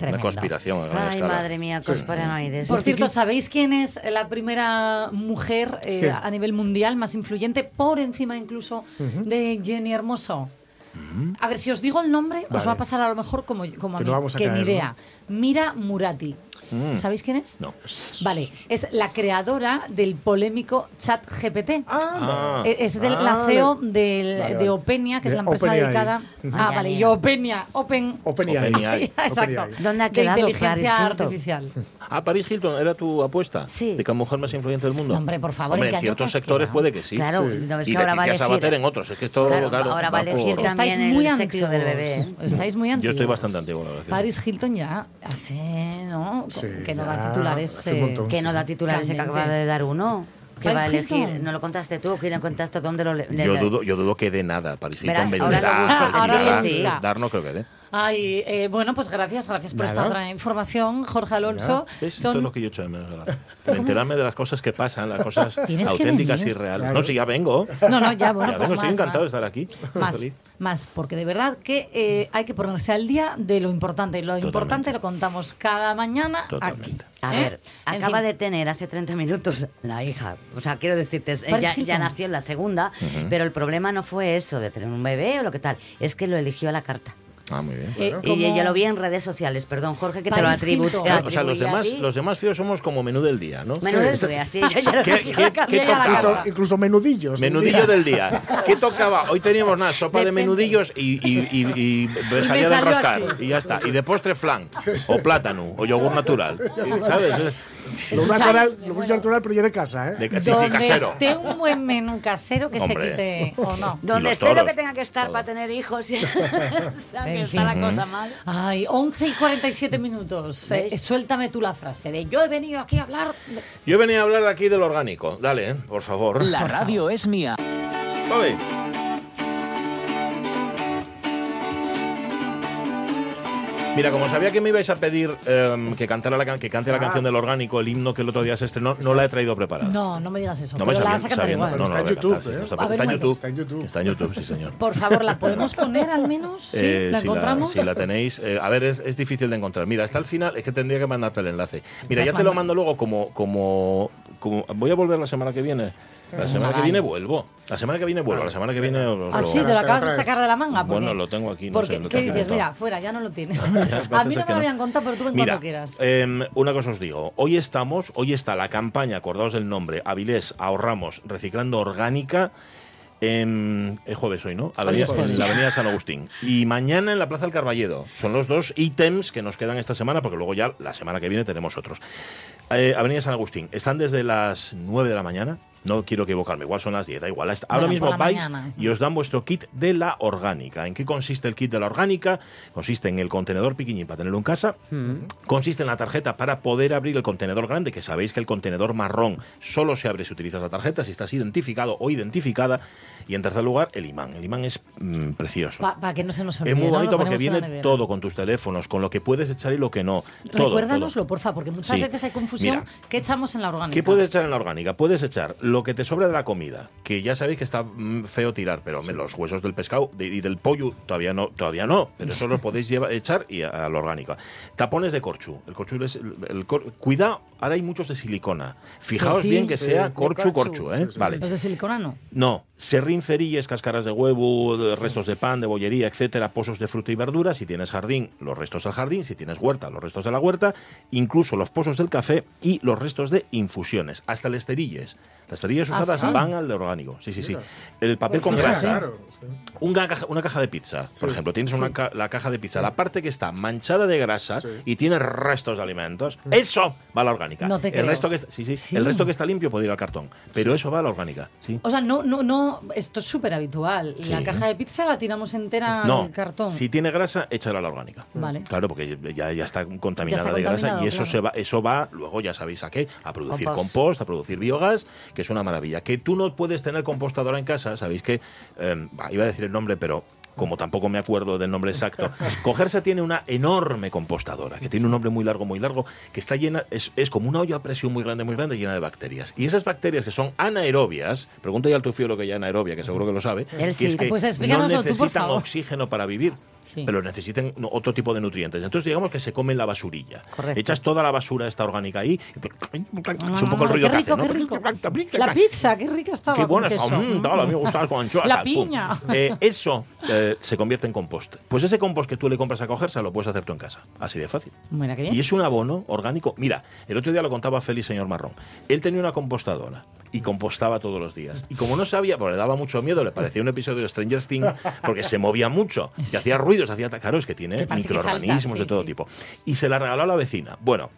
S11: Una conspiración a gran
S3: Ay,
S11: escala.
S3: madre mía, conspiranoides.
S1: Por cierto, ¿sabéis quién es la primera mujer eh,
S2: Es que-
S1: a nivel mundial más influyente, por encima incluso de Jenny Hermoso? A ver, si os digo el nombre, os va a pasar a lo mejor como, como a
S2: Que
S1: mí,
S2: no vamos a
S1: que
S2: caer,
S1: ni
S2: ¿no?
S1: idea. Mira Murati.
S11: Mm.
S1: ¿Sabéis quién es?
S11: No.
S1: Vale, es la creadora del polémico chat GPT.
S11: Ah.
S1: E- Es del,
S2: Ah,
S1: la CEO del-
S2: Vale,
S1: de. Openia, que es
S2: De
S1: la empresa dedicada. Ah, vale, y Openia, Open.
S2: OpenAI.
S11: OpenAI. [LAUGHS]
S1: Exacto.
S2: OpenAI.
S3: ¿Dónde ha
S1: de
S3: quedado
S1: inteligencia
S3: Paris Hilton?
S1: artificial. [LAUGHS]
S11: Ah, Paris Hilton, ¿era tu apuesta?
S3: Sí.
S11: ¿De que mujer más influyente del mundo?
S1: No, hombre, por favor,
S11: Hombre,
S1: ¿en
S11: ciertos sectores
S1: quedado?
S11: puede que sí.
S3: Claro,
S2: Sí.
S3: no ves
S11: Y
S3: que ahora va a elegir.
S11: Sabater en otros. Es que esto,
S3: Claro,
S11: claro,
S3: ahora va a
S11: por-
S3: elegir
S1: Estáis
S3: también
S1: muy
S3: el sexo
S1: antiguos.
S3: del bebé.
S1: Estáis muy
S11: Yo
S1: antiguos.
S11: estoy bastante antiguo, la verdad.
S1: Paris Hilton ya hace, ¿no?
S2: Sí,
S1: que no
S2: ya
S1: da titulares. eh,
S2: montón.
S3: Que no da titulares, que acaba de dar uno. Que va a elegir.
S1: Hilton.
S3: ¿No lo contaste tú? ¿Quién lo contaste? ¿Dónde lo le- le-
S11: Yo dudo, yo dudo que dé nada. Paris Hilton
S3: Verás,
S11: venderá,
S3: ahora lo busco.
S11: Dar no creo que dé.
S1: Ay, eh, bueno, pues gracias, gracias por esta otra información, Jorge Alonso.
S11: ¿Ves? Esto
S1: Son-
S11: es lo que yo echo de. Enterarme de las cosas que pasan, las cosas [LAUGHS] auténticas y reales.
S1: Claro.
S11: No, si ya vengo.
S1: No, no, ya, bueno,
S11: Ya
S1: pues
S11: vengo, estoy
S1: más,
S11: encantado
S1: más.
S11: de estar aquí.
S1: Más, más, porque de verdad que eh, hay que ponerse al día de lo importante. Y lo importante lo contamos cada mañana aquí.
S3: A
S1: ¿eh?
S3: ver,
S1: En
S3: acaba
S1: fin.
S3: de tener hace 30 minutos la hija. O sea, quiero decirte, ya, nació en la segunda, pero el problema no fue eso de tener un bebé o lo que tal, es que lo eligió a la carta.
S11: Ah, muy bien.
S1: Eh,
S3: Y yo lo vi en redes sociales, perdón, Jorge, que te lo
S1: Paris
S3: atribu
S11: o sea, los demás, los demás fíos somos como menú del día, ¿no?
S3: Menú del día, sí, yo ya lo
S11: ¿Qué-
S3: cogí
S11: qué- qué?
S2: Incluso, menudillos.
S11: Menudillo del día. ¿Qué tocaba? Hoy teníamos nada, sopa de menudillos y, y, y, y pescadilla de enroscar.
S1: así.
S11: Y ya está. Y de postre flan. O plátano. O yogur natural. [LAUGHS] ¿Sabes?
S2: Lo
S1: Escucha,
S2: natural, lo muy natural, pero yo de casa, ¿eh?
S11: De, sí, sí,
S1: Donde
S11: casero.
S1: esté un buen menú casero que
S11: Hombre.
S1: se quite o no.
S3: Donde esté lo que tenga que estar
S11: todo.
S3: para tener hijos, [LAUGHS] sea, [LAUGHS] que
S1: En
S3: está la cosa mal.
S1: Ay, 11 y 47 minutos. Eh, suéltame tú la frase de yo he venido aquí a hablar. de-".
S11: Yo he venido a hablar aquí del orgánico. Dale, ¿eh? por favor.
S10: La radio es mía.
S11: Oye. Mira, como sabía que me ibais a pedir em, que, cantara la, can- que cante la
S2: Ah.
S11: canción del orgánico, el himno que el otro día se estrenó, no la he traído preparada.
S1: No, no me digas eso.
S11: No me
S1: pero la vas a cantar igual.
S11: no, no,
S2: Está
S11: la
S2: en
S11: cantar,
S2: YouTube, ¿eh?
S11: está-
S1: ver,
S11: está en. YouTube.
S2: Está en YouTube.
S11: Está en YouTube, sí, señor.
S1: Por favor, ¿la podemos poner al menos? ¿Sí?
S11: Eh,
S1: ¿La
S11: si,
S1: encontramos?
S11: si la tenéis, eh, a ver, es, es difícil de encontrar. Mira, hasta el final, es que tendría que mandarte el enlace. Mira, ya te lo mando luego como, como, como. Voy a volver la semana que viene. La semana que viene vuelvo. La semana que viene vuelvo. La semana que viene. os
S1: Ah,
S11: lo-
S1: sí, te lo acabas de sacar de la manga.
S11: Bueno, lo tengo aquí. No
S1: porque,
S11: sé, lo
S1: ¿Qué dices? Mira, fuera, ya no lo tienes. [LAUGHS] a mí no me lo habían contado, pero tú en
S11: Mira,
S1: cuanto quieras.
S11: em, una cosa os digo. Hoy estamos, hoy está la campaña, acordaos del nombre, Avilés, ahorramos, reciclando orgánica. En el jueves hoy, ¿no?
S1: Es jueves.
S11: en la Avenida San Agustín. Y mañana en la Plaza del Carballedo. Son los dos ítems que nos quedan esta semana, porque luego ya la semana que viene tenemos otros. Eh, Avenida San Agustín. Están desde las 9 de la mañana. No quiero equivocarme, igual son las 10, da igual. Ahora
S1: Bueno,
S11: mismo vais
S1: mañana.
S11: y os dan vuestro kit de la orgánica. ¿En qué consiste el kit de la orgánica? Consiste en el contenedor pequeñín para tenerlo en casa. Consiste en la tarjeta para poder abrir el contenedor grande, que sabéis que el contenedor marrón solo se abre si utilizas la tarjeta, si estás identificado o identificada. Y en tercer lugar, el imán. El imán es mm, precioso.
S1: Para que no se nos olvide.
S11: Es muy bonito porque viene todo con tus teléfonos, con lo que puedes echar y lo que no. Todo,
S1: Recuérdanoslo,
S11: todo.
S1: porfa, porque muchas
S11: Sí.
S1: veces hay confusión.
S11: Mira.
S1: ¿Qué echamos en la orgánica?
S11: ¿Qué puedes echar en la orgánica? Puedes echar lo que te sobra de la comida, que ya sabéis que está mm, feo tirar, pero los huesos del pescado de- y del pollo todavía no, todavía no, pero eso lo [LAUGHS] podéis llevar- echar y a, a la orgánica. Tapones de corchu. El corchu es el, el cor- cuidado, ahora hay muchos de silicona. Fijaos
S1: Sí,
S11: bien que
S2: sí.
S11: sea
S2: Sí,
S11: corchu,
S2: corchu,
S11: corchu, ¿eh?
S2: sí, sí.
S11: Vale.
S1: Los de silicona no.
S11: No, serrín, cerillas, cáscaras de huevo, de restos de pan, de bollería, etcétera, pozos de fruta y verdura. Si tienes jardín, los restos del jardín. Si tienes huerta, los restos de la huerta. Incluso los pozos del café y los restos de infusiones. Hasta las cerillas. Las cerillas
S1: ¿Ah,
S11: usadas
S1: sí?
S11: van al de orgánico. Sí, sí, sí.
S2: Mira.
S11: El papel con
S2: Mira,
S11: grasa.
S2: claro.
S11: Una caja, una caja de pizza, por ejemplo. Tienes una ca- la caja de pizza, la parte que está manchada de grasa
S2: Sí.
S11: y tiene restos de alimentos. Eso va a la orgánica.
S1: No te
S11: el
S1: creo.
S11: resto que está, sí, sí,
S1: Sí.
S11: El resto que está limpio puede ir al cartón. Pero eso va a la orgánica. Sí.
S1: O sea, no, no, no, esto es súper habitual. La caja de pizza la tiramos entera
S11: No,
S1: al cartón.
S11: si tiene grasa, échala a la orgánica.
S1: Vale.
S11: Claro, porque ya, ya está contaminada
S1: Ya está
S11: de grasa y eso
S1: claro.
S11: se va, eso va, luego ya sabéis a qué, a producir
S3: Compost.
S11: compost, a producir biogás, que es una maravilla. Que tú no puedes tener compostadora en casa, sabéis que, eh, iba a decir el nombre, pero como tampoco me acuerdo del nombre exacto, [LAUGHS] Cogerse tiene una enorme compostadora, que tiene un nombre muy largo, muy largo, que está llena, es, es como una olla a presión muy grande, muy grande, llena de bacterias. Y esas bacterias que son anaerobias, pregunto ya al tufio lo que ya anaerobia, que seguro que lo sabe,
S3: Él
S11: que
S3: sí.
S11: es que
S1: Pues
S11: no
S1: tú,
S11: necesitan oxígeno para vivir.
S1: Sí.
S11: Pero necesitan otro tipo de nutrientes. Entonces, digamos que se comen la basurilla.
S3: Correcto.
S11: Echas toda la basura esta orgánica ahí. Es un poco el ruido
S1: qué
S11: que hace,
S1: rico,
S11: ¿no?
S1: qué rico. La pizza, qué rica estaba.
S11: Qué buena
S1: queso.
S11: Mm, a mí me gustaba con.
S1: La piña.
S11: Eh, eso eh, se convierte en compost. Pues ese compost que tú le compras a cogerse lo puedes hacer tú en casa. Así de fácil.
S1: Mira, qué bien.
S11: Y es un abono orgánico. Mira, el otro día lo contaba Félix, señor Marrón. Él tenía una compostadora y compostaba todos los días. Y como no sabía, porque le daba mucho miedo, le parecía un episodio de Stranger Things, porque se movía mucho, y [LAUGHS] hacía ruidos, hacía... Claro, es que tiene
S1: Que
S11: microorganismos
S1: salta,
S11: de todo
S1: sí.
S11: tipo. Y se la regaló a la vecina. Bueno,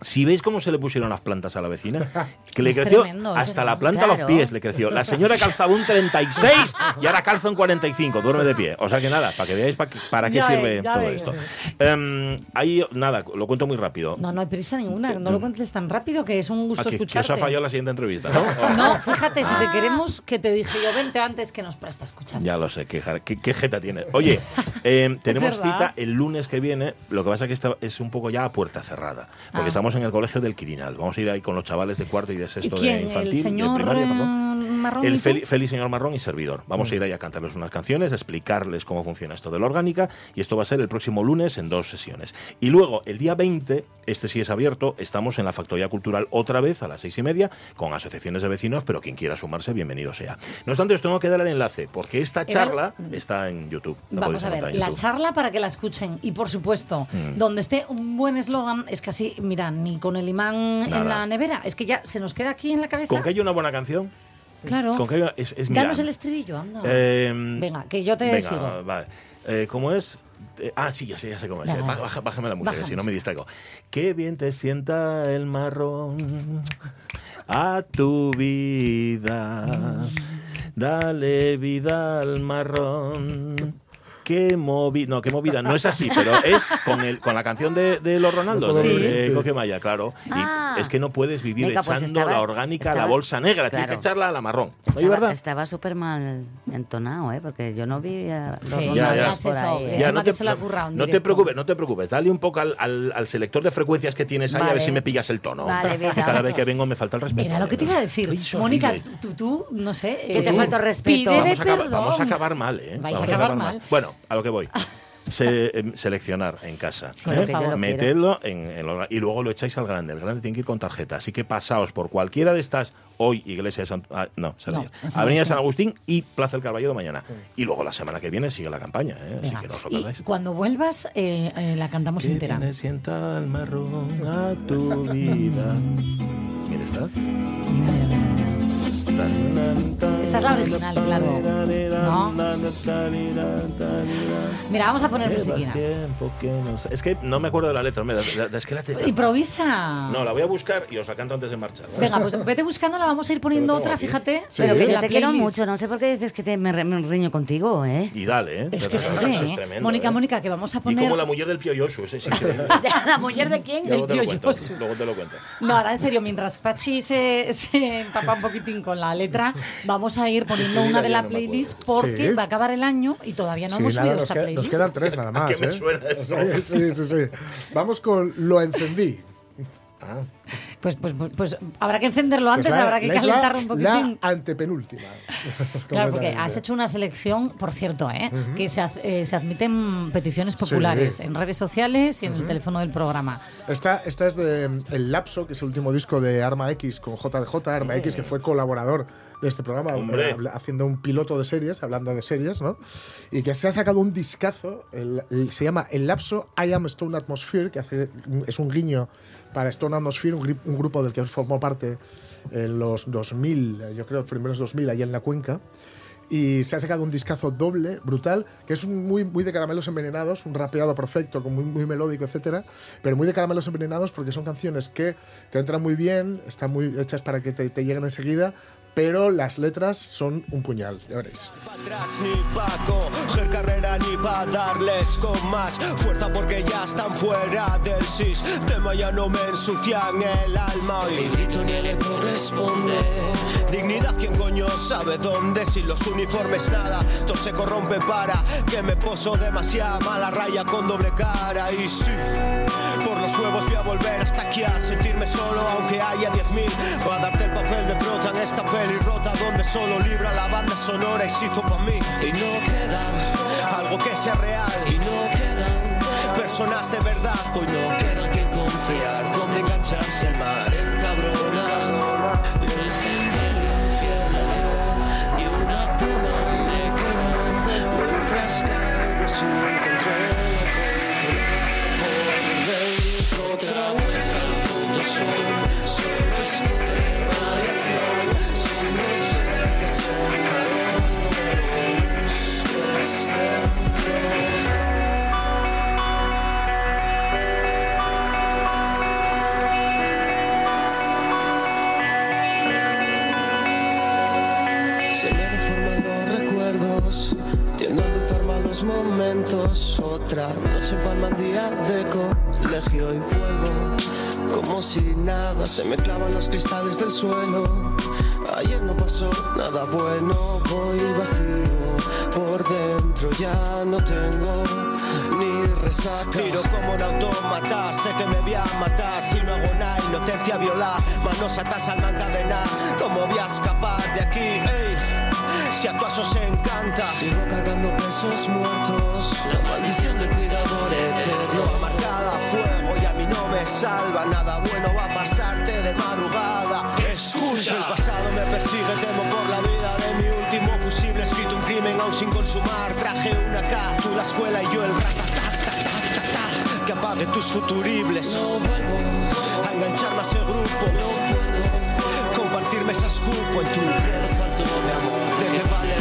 S11: Si veis cómo se le pusieron las plantas a la vecina, [LAUGHS] que le
S1: Es
S11: creció
S1: tremendo,
S11: hasta la planta a los pies, le creció. La señora calzaba un 36 y ahora calza un 45, duerme de pie. O sea que nada, para que veáis pa- para qué
S1: Ya
S11: sirve
S1: ya
S11: todo esto. Em, ahí, nada, lo cuento muy rápido.
S1: No, no hay prisa ninguna. No lo cuentes tan rápido que es un gusto
S11: Aquí, que ha fallado la siguiente entrevista, ¿no? [LAUGHS]
S1: No, fíjate, si te queremos, que te dije yo, vente antes que nos presta escuchar.
S11: Ya lo sé, qué, qué, qué jeta tienes. Oye, [LAUGHS] eh, tenemos cita el lunes que viene, lo que pasa es que esta es un poco ya a puerta cerrada, porque
S1: Ah.
S11: estamos en el colegio del Quirinal. Vamos a ir ahí con los chavales de cuarto y de
S1: ¿Y
S11: sexto de infantil,
S1: ¿El señor
S11: de primaria, perdón.
S1: Marrón? y
S11: El
S1: tú?
S11: Feli, Feli, señor Marrón y servidor. Vamos a ir ahí a cantarles unas canciones, a explicarles cómo funciona esto de la orgánica y esto va a ser el próximo lunes en dos sesiones. Y luego, el día 20, este sí es abierto, estamos en la Factoría Cultural otra vez a las seis y media con asociaciones de vecinos, pero quien quiera sumarse, bienvenido sea. No obstante, os tengo que dar el enlace porque esta charla está en YouTube. la
S1: Vamos a ver, la charla para que la escuchen. Y por supuesto,
S11: Mm.
S1: donde esté un buen eslogan, es casi, mira, ni con el imán en la nevera. Es que ya se nos queda aquí en la cabeza.
S11: Con que haya una buena canción,
S1: Claro.
S11: con que es, es
S1: Danos el estribillo, anda.
S11: Em,
S1: Venga, que yo te
S11: Venga,
S1: sigo.
S11: vale. Eh, ¿Cómo es? Eh, ah, sí, ya sé, ya sé cómo es. Ba- baja- bájame la música, si no me distraigo. Qué bien te sienta el marrón a tu vida. Dale vida al marrón. Qué movida. No, qué movida. No es así, pero es con, el, con la canción de, de los Ronaldos,
S2: No puedo
S11: de, Coquemaya, claro. Y
S3: Ah.
S11: es que no puedes vivir
S3: Venga, pues
S11: echando
S3: estaba-
S11: la orgánica a la bolsa negra. Tienes que
S3: claro.
S11: echarla a la marrón. ¿No
S3: Estaba,
S11: es verdad?
S3: estaba súper mal entonado, ¿eh? Porque yo no vi a los
S1: Sí,
S11: ya,
S3: Ronaldos
S11: ya.
S3: por
S1: eso,
S3: ahí, ¿eh?
S1: Encima
S11: Ya, no
S1: que
S11: te,
S1: se lo
S11: no- no preocupes, no te preocupes. Dale un poco al, al- al selector de frecuencias que tienes ahí a ver si me pillas el tono.
S3: Vale.
S11: Cada vez que vengo me falta el respeto.
S1: Mira lo que te iba a decir. Mónica, tú, tú, no sé.
S3: Que te
S1: eh,
S3: falta el respeto.
S11: Vamos a, acabar,
S1: perdón.
S11: vamos a acabar mal, ¿eh?
S1: Vais a
S11: Vamos
S1: acabar mal.
S11: Bueno, a lo que voy. [LAUGHS] Se- em, seleccionar en casa.
S1: Sí,
S11: ¿eh? Metedlo en, en lo- y luego lo echáis al grande. El grande tiene que ir con tarjeta. Así que pasaos por cualquiera de estas hoy Iglesia de San, ah, no,
S1: San
S11: Avenida
S1: Agustín.
S11: San Agustín y Plaza del Carballo de mañana. Y luego la semana que viene sigue la campaña, ¿eh? así que no os lo
S1: Y cuando vuelvas, eh, eh, la cantamos
S11: Que
S1: entera.
S11: viene, sienta el marrón a tu vida. Mira, está.
S1: Esta es la original, claro. ¿No? Mira, vamos a poner musiquita.
S11: no sé- Es que no me acuerdo de la letra. mira, la- la- es que la te-
S1: Improvisa.
S11: No, la voy a buscar y os la canto antes de marchar. ¿vale?
S1: Venga, pues vete buscándola, vamos a ir poniendo otra,
S11: aquí.
S1: fíjate.
S2: Sí.
S3: Pero que yo
S1: la
S3: te quiero mucho, no sé por qué dices que te, me, re- me riño contigo, ¿eh?
S11: Y dale, ¿eh?
S1: Es que sí,
S11: Eso
S1: ¿eh?
S11: es tremendo,
S1: Mónica,
S11: ¿eh?
S1: Mónica, que vamos a
S11: Y
S1: poner...
S11: como la mujer del Pío Yosu, ese es [LAUGHS] increíble.
S3: ¿La mujer de quién?
S11: Luego te lo
S1: Pío
S11: cuento.
S1: Yosu.
S11: Luego te lo cuento.
S1: No, ahora en serio, mientras Pachi se, se empapa un poquitín con la letra, [LAUGHS] vamos a ir poniendo una de la
S11: no
S1: playlist porque
S2: Sí.
S1: va a acabar el año y todavía no
S2: Sí,
S1: hemos
S2: nada,
S1: subido esta
S2: queda-
S1: playlist.
S2: nos quedan tres nada [LAUGHS]
S11: ¿A
S2: más.
S11: qué me
S2: ¿eh?
S11: suena esto? [LAUGHS]
S2: Sí, sí, sí, sí. Vamos con Lo encendí.
S11: Ah,
S1: Pues, pues, pues, pues habrá que encenderlo antes,
S2: Pues la-
S1: habrá que calentarlo un poquitín.
S2: La antepenúltima. [LAUGHS]
S1: Claro, porque has hecho una selección, por cierto, ¿eh? que se, eh, se admiten peticiones populares
S2: Sí.
S1: en redes sociales y en el teléfono del programa.
S2: Esta, esta es de mm, El Lapso, que es el último disco de Arma X con JDJ. Arma X, que fue colaborador de este programa,
S11: Hombre.
S2: haciendo un piloto de series, hablando de series, ¿no? Y que se ha sacado un discazo, el- el- se llama El Lapso I Am Stone Atmosphere, que hace, es un guiño para Stone Atmosphere, un, un grupo del que formó parte en los 2000, eh, yo creo, primeros 2000, allá en la cuenca. Y se ha sacado un discazo doble, brutal, que es un muy, muy de caramelos envenenados, un rapeado perfecto, muy, muy melódico, etcétera, pero muy de caramelos envenenados porque son canciones que te entran muy bien, están muy hechas para que te, te lleguen enseguida, pero las letras son un puñal, ya veréis.
S12: atrás ni pa' coger carrera ni pa' darles con más fuerza porque ya están fuera del sistema ya no me ensucian el alma y mi grito ni le corresponde. Dignidad quien coño sabe dónde si los uniformes nada. Todo se corrompe para que me poso demasiada mala raya con doble cara. Y sí por los huevos voy a volver hasta aquí a sentirme solo aunque haya 10.000 Voy a darte el papel de prota en esta peli rota Donde solo libra la banda sonora y se hizo pa' mí. Y no queda algo que sea real. Y no quedan personas de verdad. Hoy no quedan quien confiar Donde engancharse el mar encabronado El centro del infierno Ni una me queda. Mientras Otra noche palma día de colegio y vuelvo. Como si nada, se me clavan los cristales del suelo. Ayer no pasó nada bueno, voy vacío por dentro, ya no tengo ni resaca. Tiro como un autómata, sé que me voy a matar si no hago nada, inocencia violar, manos atas al encadenar. ¿Cómo voy a escapar de aquí? Ey, si acaso se encanta, sigo pesos muertos, la maldición del cuidador eterno. Marcada a fuego y a mí no me salva, nada bueno va a pasarte de madrugada. Escucha, el pasado me persigue, temo por la vida de mi último fusible, escrito un crimen aún sin consumar. Traje una K, tú la escuela y yo el ratatatatata. Que apague tus futuribles. No vuelvo a engancharme a ese grupo. No puedo compartirme ese escupo en tu credo falto de amor. ¿De qué vale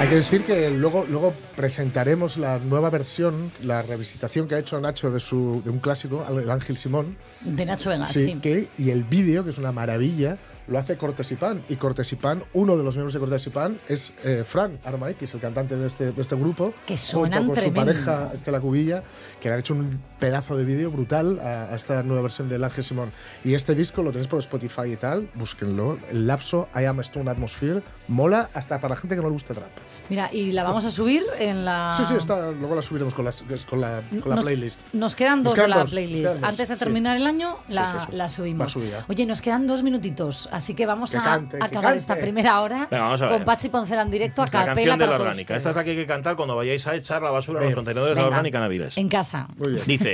S2: Hay que decir que luego, luego presentaremos la nueva versión, la revisitación que ha hecho Nacho de, su, de un clásico, El Ángel Simón.
S1: De Nacho Vega,
S2: Sí,
S1: sí.
S2: que- y el vídeo, que es una maravilla, lo hace Cortés y Pan. Y Cortés y Pan, uno de los miembros de Cortés y Pan, es eh, Fran Armaikis, el cantante de este, de este grupo.
S1: Que suenan
S2: junto con
S1: tremendo.
S2: su pareja, Estela Cubilla, que le han hecho un pedazo de vídeo brutal a, a esta nueva versión del Ángel Simón. Y este disco lo tenéis por Spotify y tal, búsquenlo. El lapso I Am Stone Atmosphere mola hasta para gente que no le gusta trap.
S1: Mira, y la vamos a subir en la.
S2: Sí, sí, está, luego la subiremos con, las- con la, con la
S1: Nos-
S2: playlist.
S1: Nos quedan
S2: Nos
S1: dos
S2: quedan
S1: de la
S2: dos, nos
S1: playlist.
S2: dos,
S1: Antes de
S2: sí.
S1: terminar el año, la,
S2: Sí, sí, sí.
S1: la subimos. Oye, nos quedan dos minutitos, así que vamos
S2: Que
S1: a
S2: cante,
S1: acabar esta primera hora
S11: Venga,
S1: con Pachi Poncela en directo a
S11: La canción de la orgánica. Esta es la que hay que cantar cuando vayáis a echar la basura a los
S2: Venga.
S11: contenedores de la
S1: Venga.
S11: orgánica Naviles.
S1: En casa.
S11: Dice,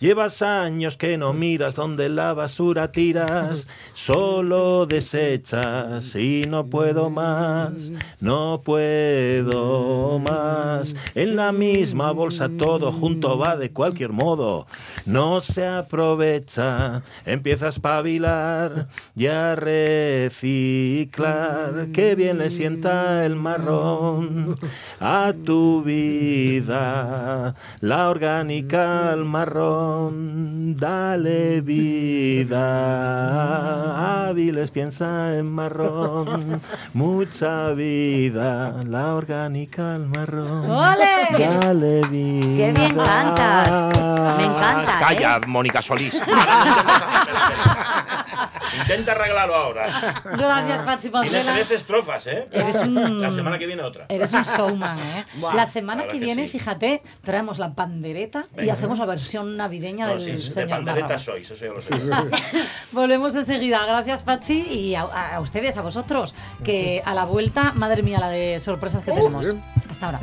S11: llevas años que no miras donde la basura tiras, solo desechas y no puedo más, no puedo más. En la misma bolsa todo junto va de cualquier modo, no se aprovecha, empieza a espabilar y a reciclar. Qué bien le sienta el marrón a tu vida, la orgánica al marrón, dale vida. Hábiles piensa en marrón, mucha vida, la orgánica al marrón.
S1: ¡Ole!
S11: Dale vida.
S3: ¡Qué bien cantas! Me encanta,
S11: Calla,
S3: ¿eh?
S11: Mónica Solís. [LAUGHS] Intenta arreglarlo ahora.
S1: Gracias, Pachi
S11: Tiene tres estrofas, ¿eh?
S1: Eres un-
S11: La semana que viene otra.
S1: Eres un showman, ¿eh? [LAUGHS] La semana
S11: la
S1: que viene,
S11: sí.
S1: fíjate, traemos la pandereta y hacemos la versión navideña
S11: No,
S1: del
S11: sí, de
S1: señor
S11: pandereta
S1: Barrabás.
S11: sois, eso ya lo sé. [LAUGHS]
S1: Volvemos enseguida. Gracias, Pachi, y a, a ustedes, a vosotros, que a la vuelta, madre mía, la de sorpresas que tenemos. Hasta ahora.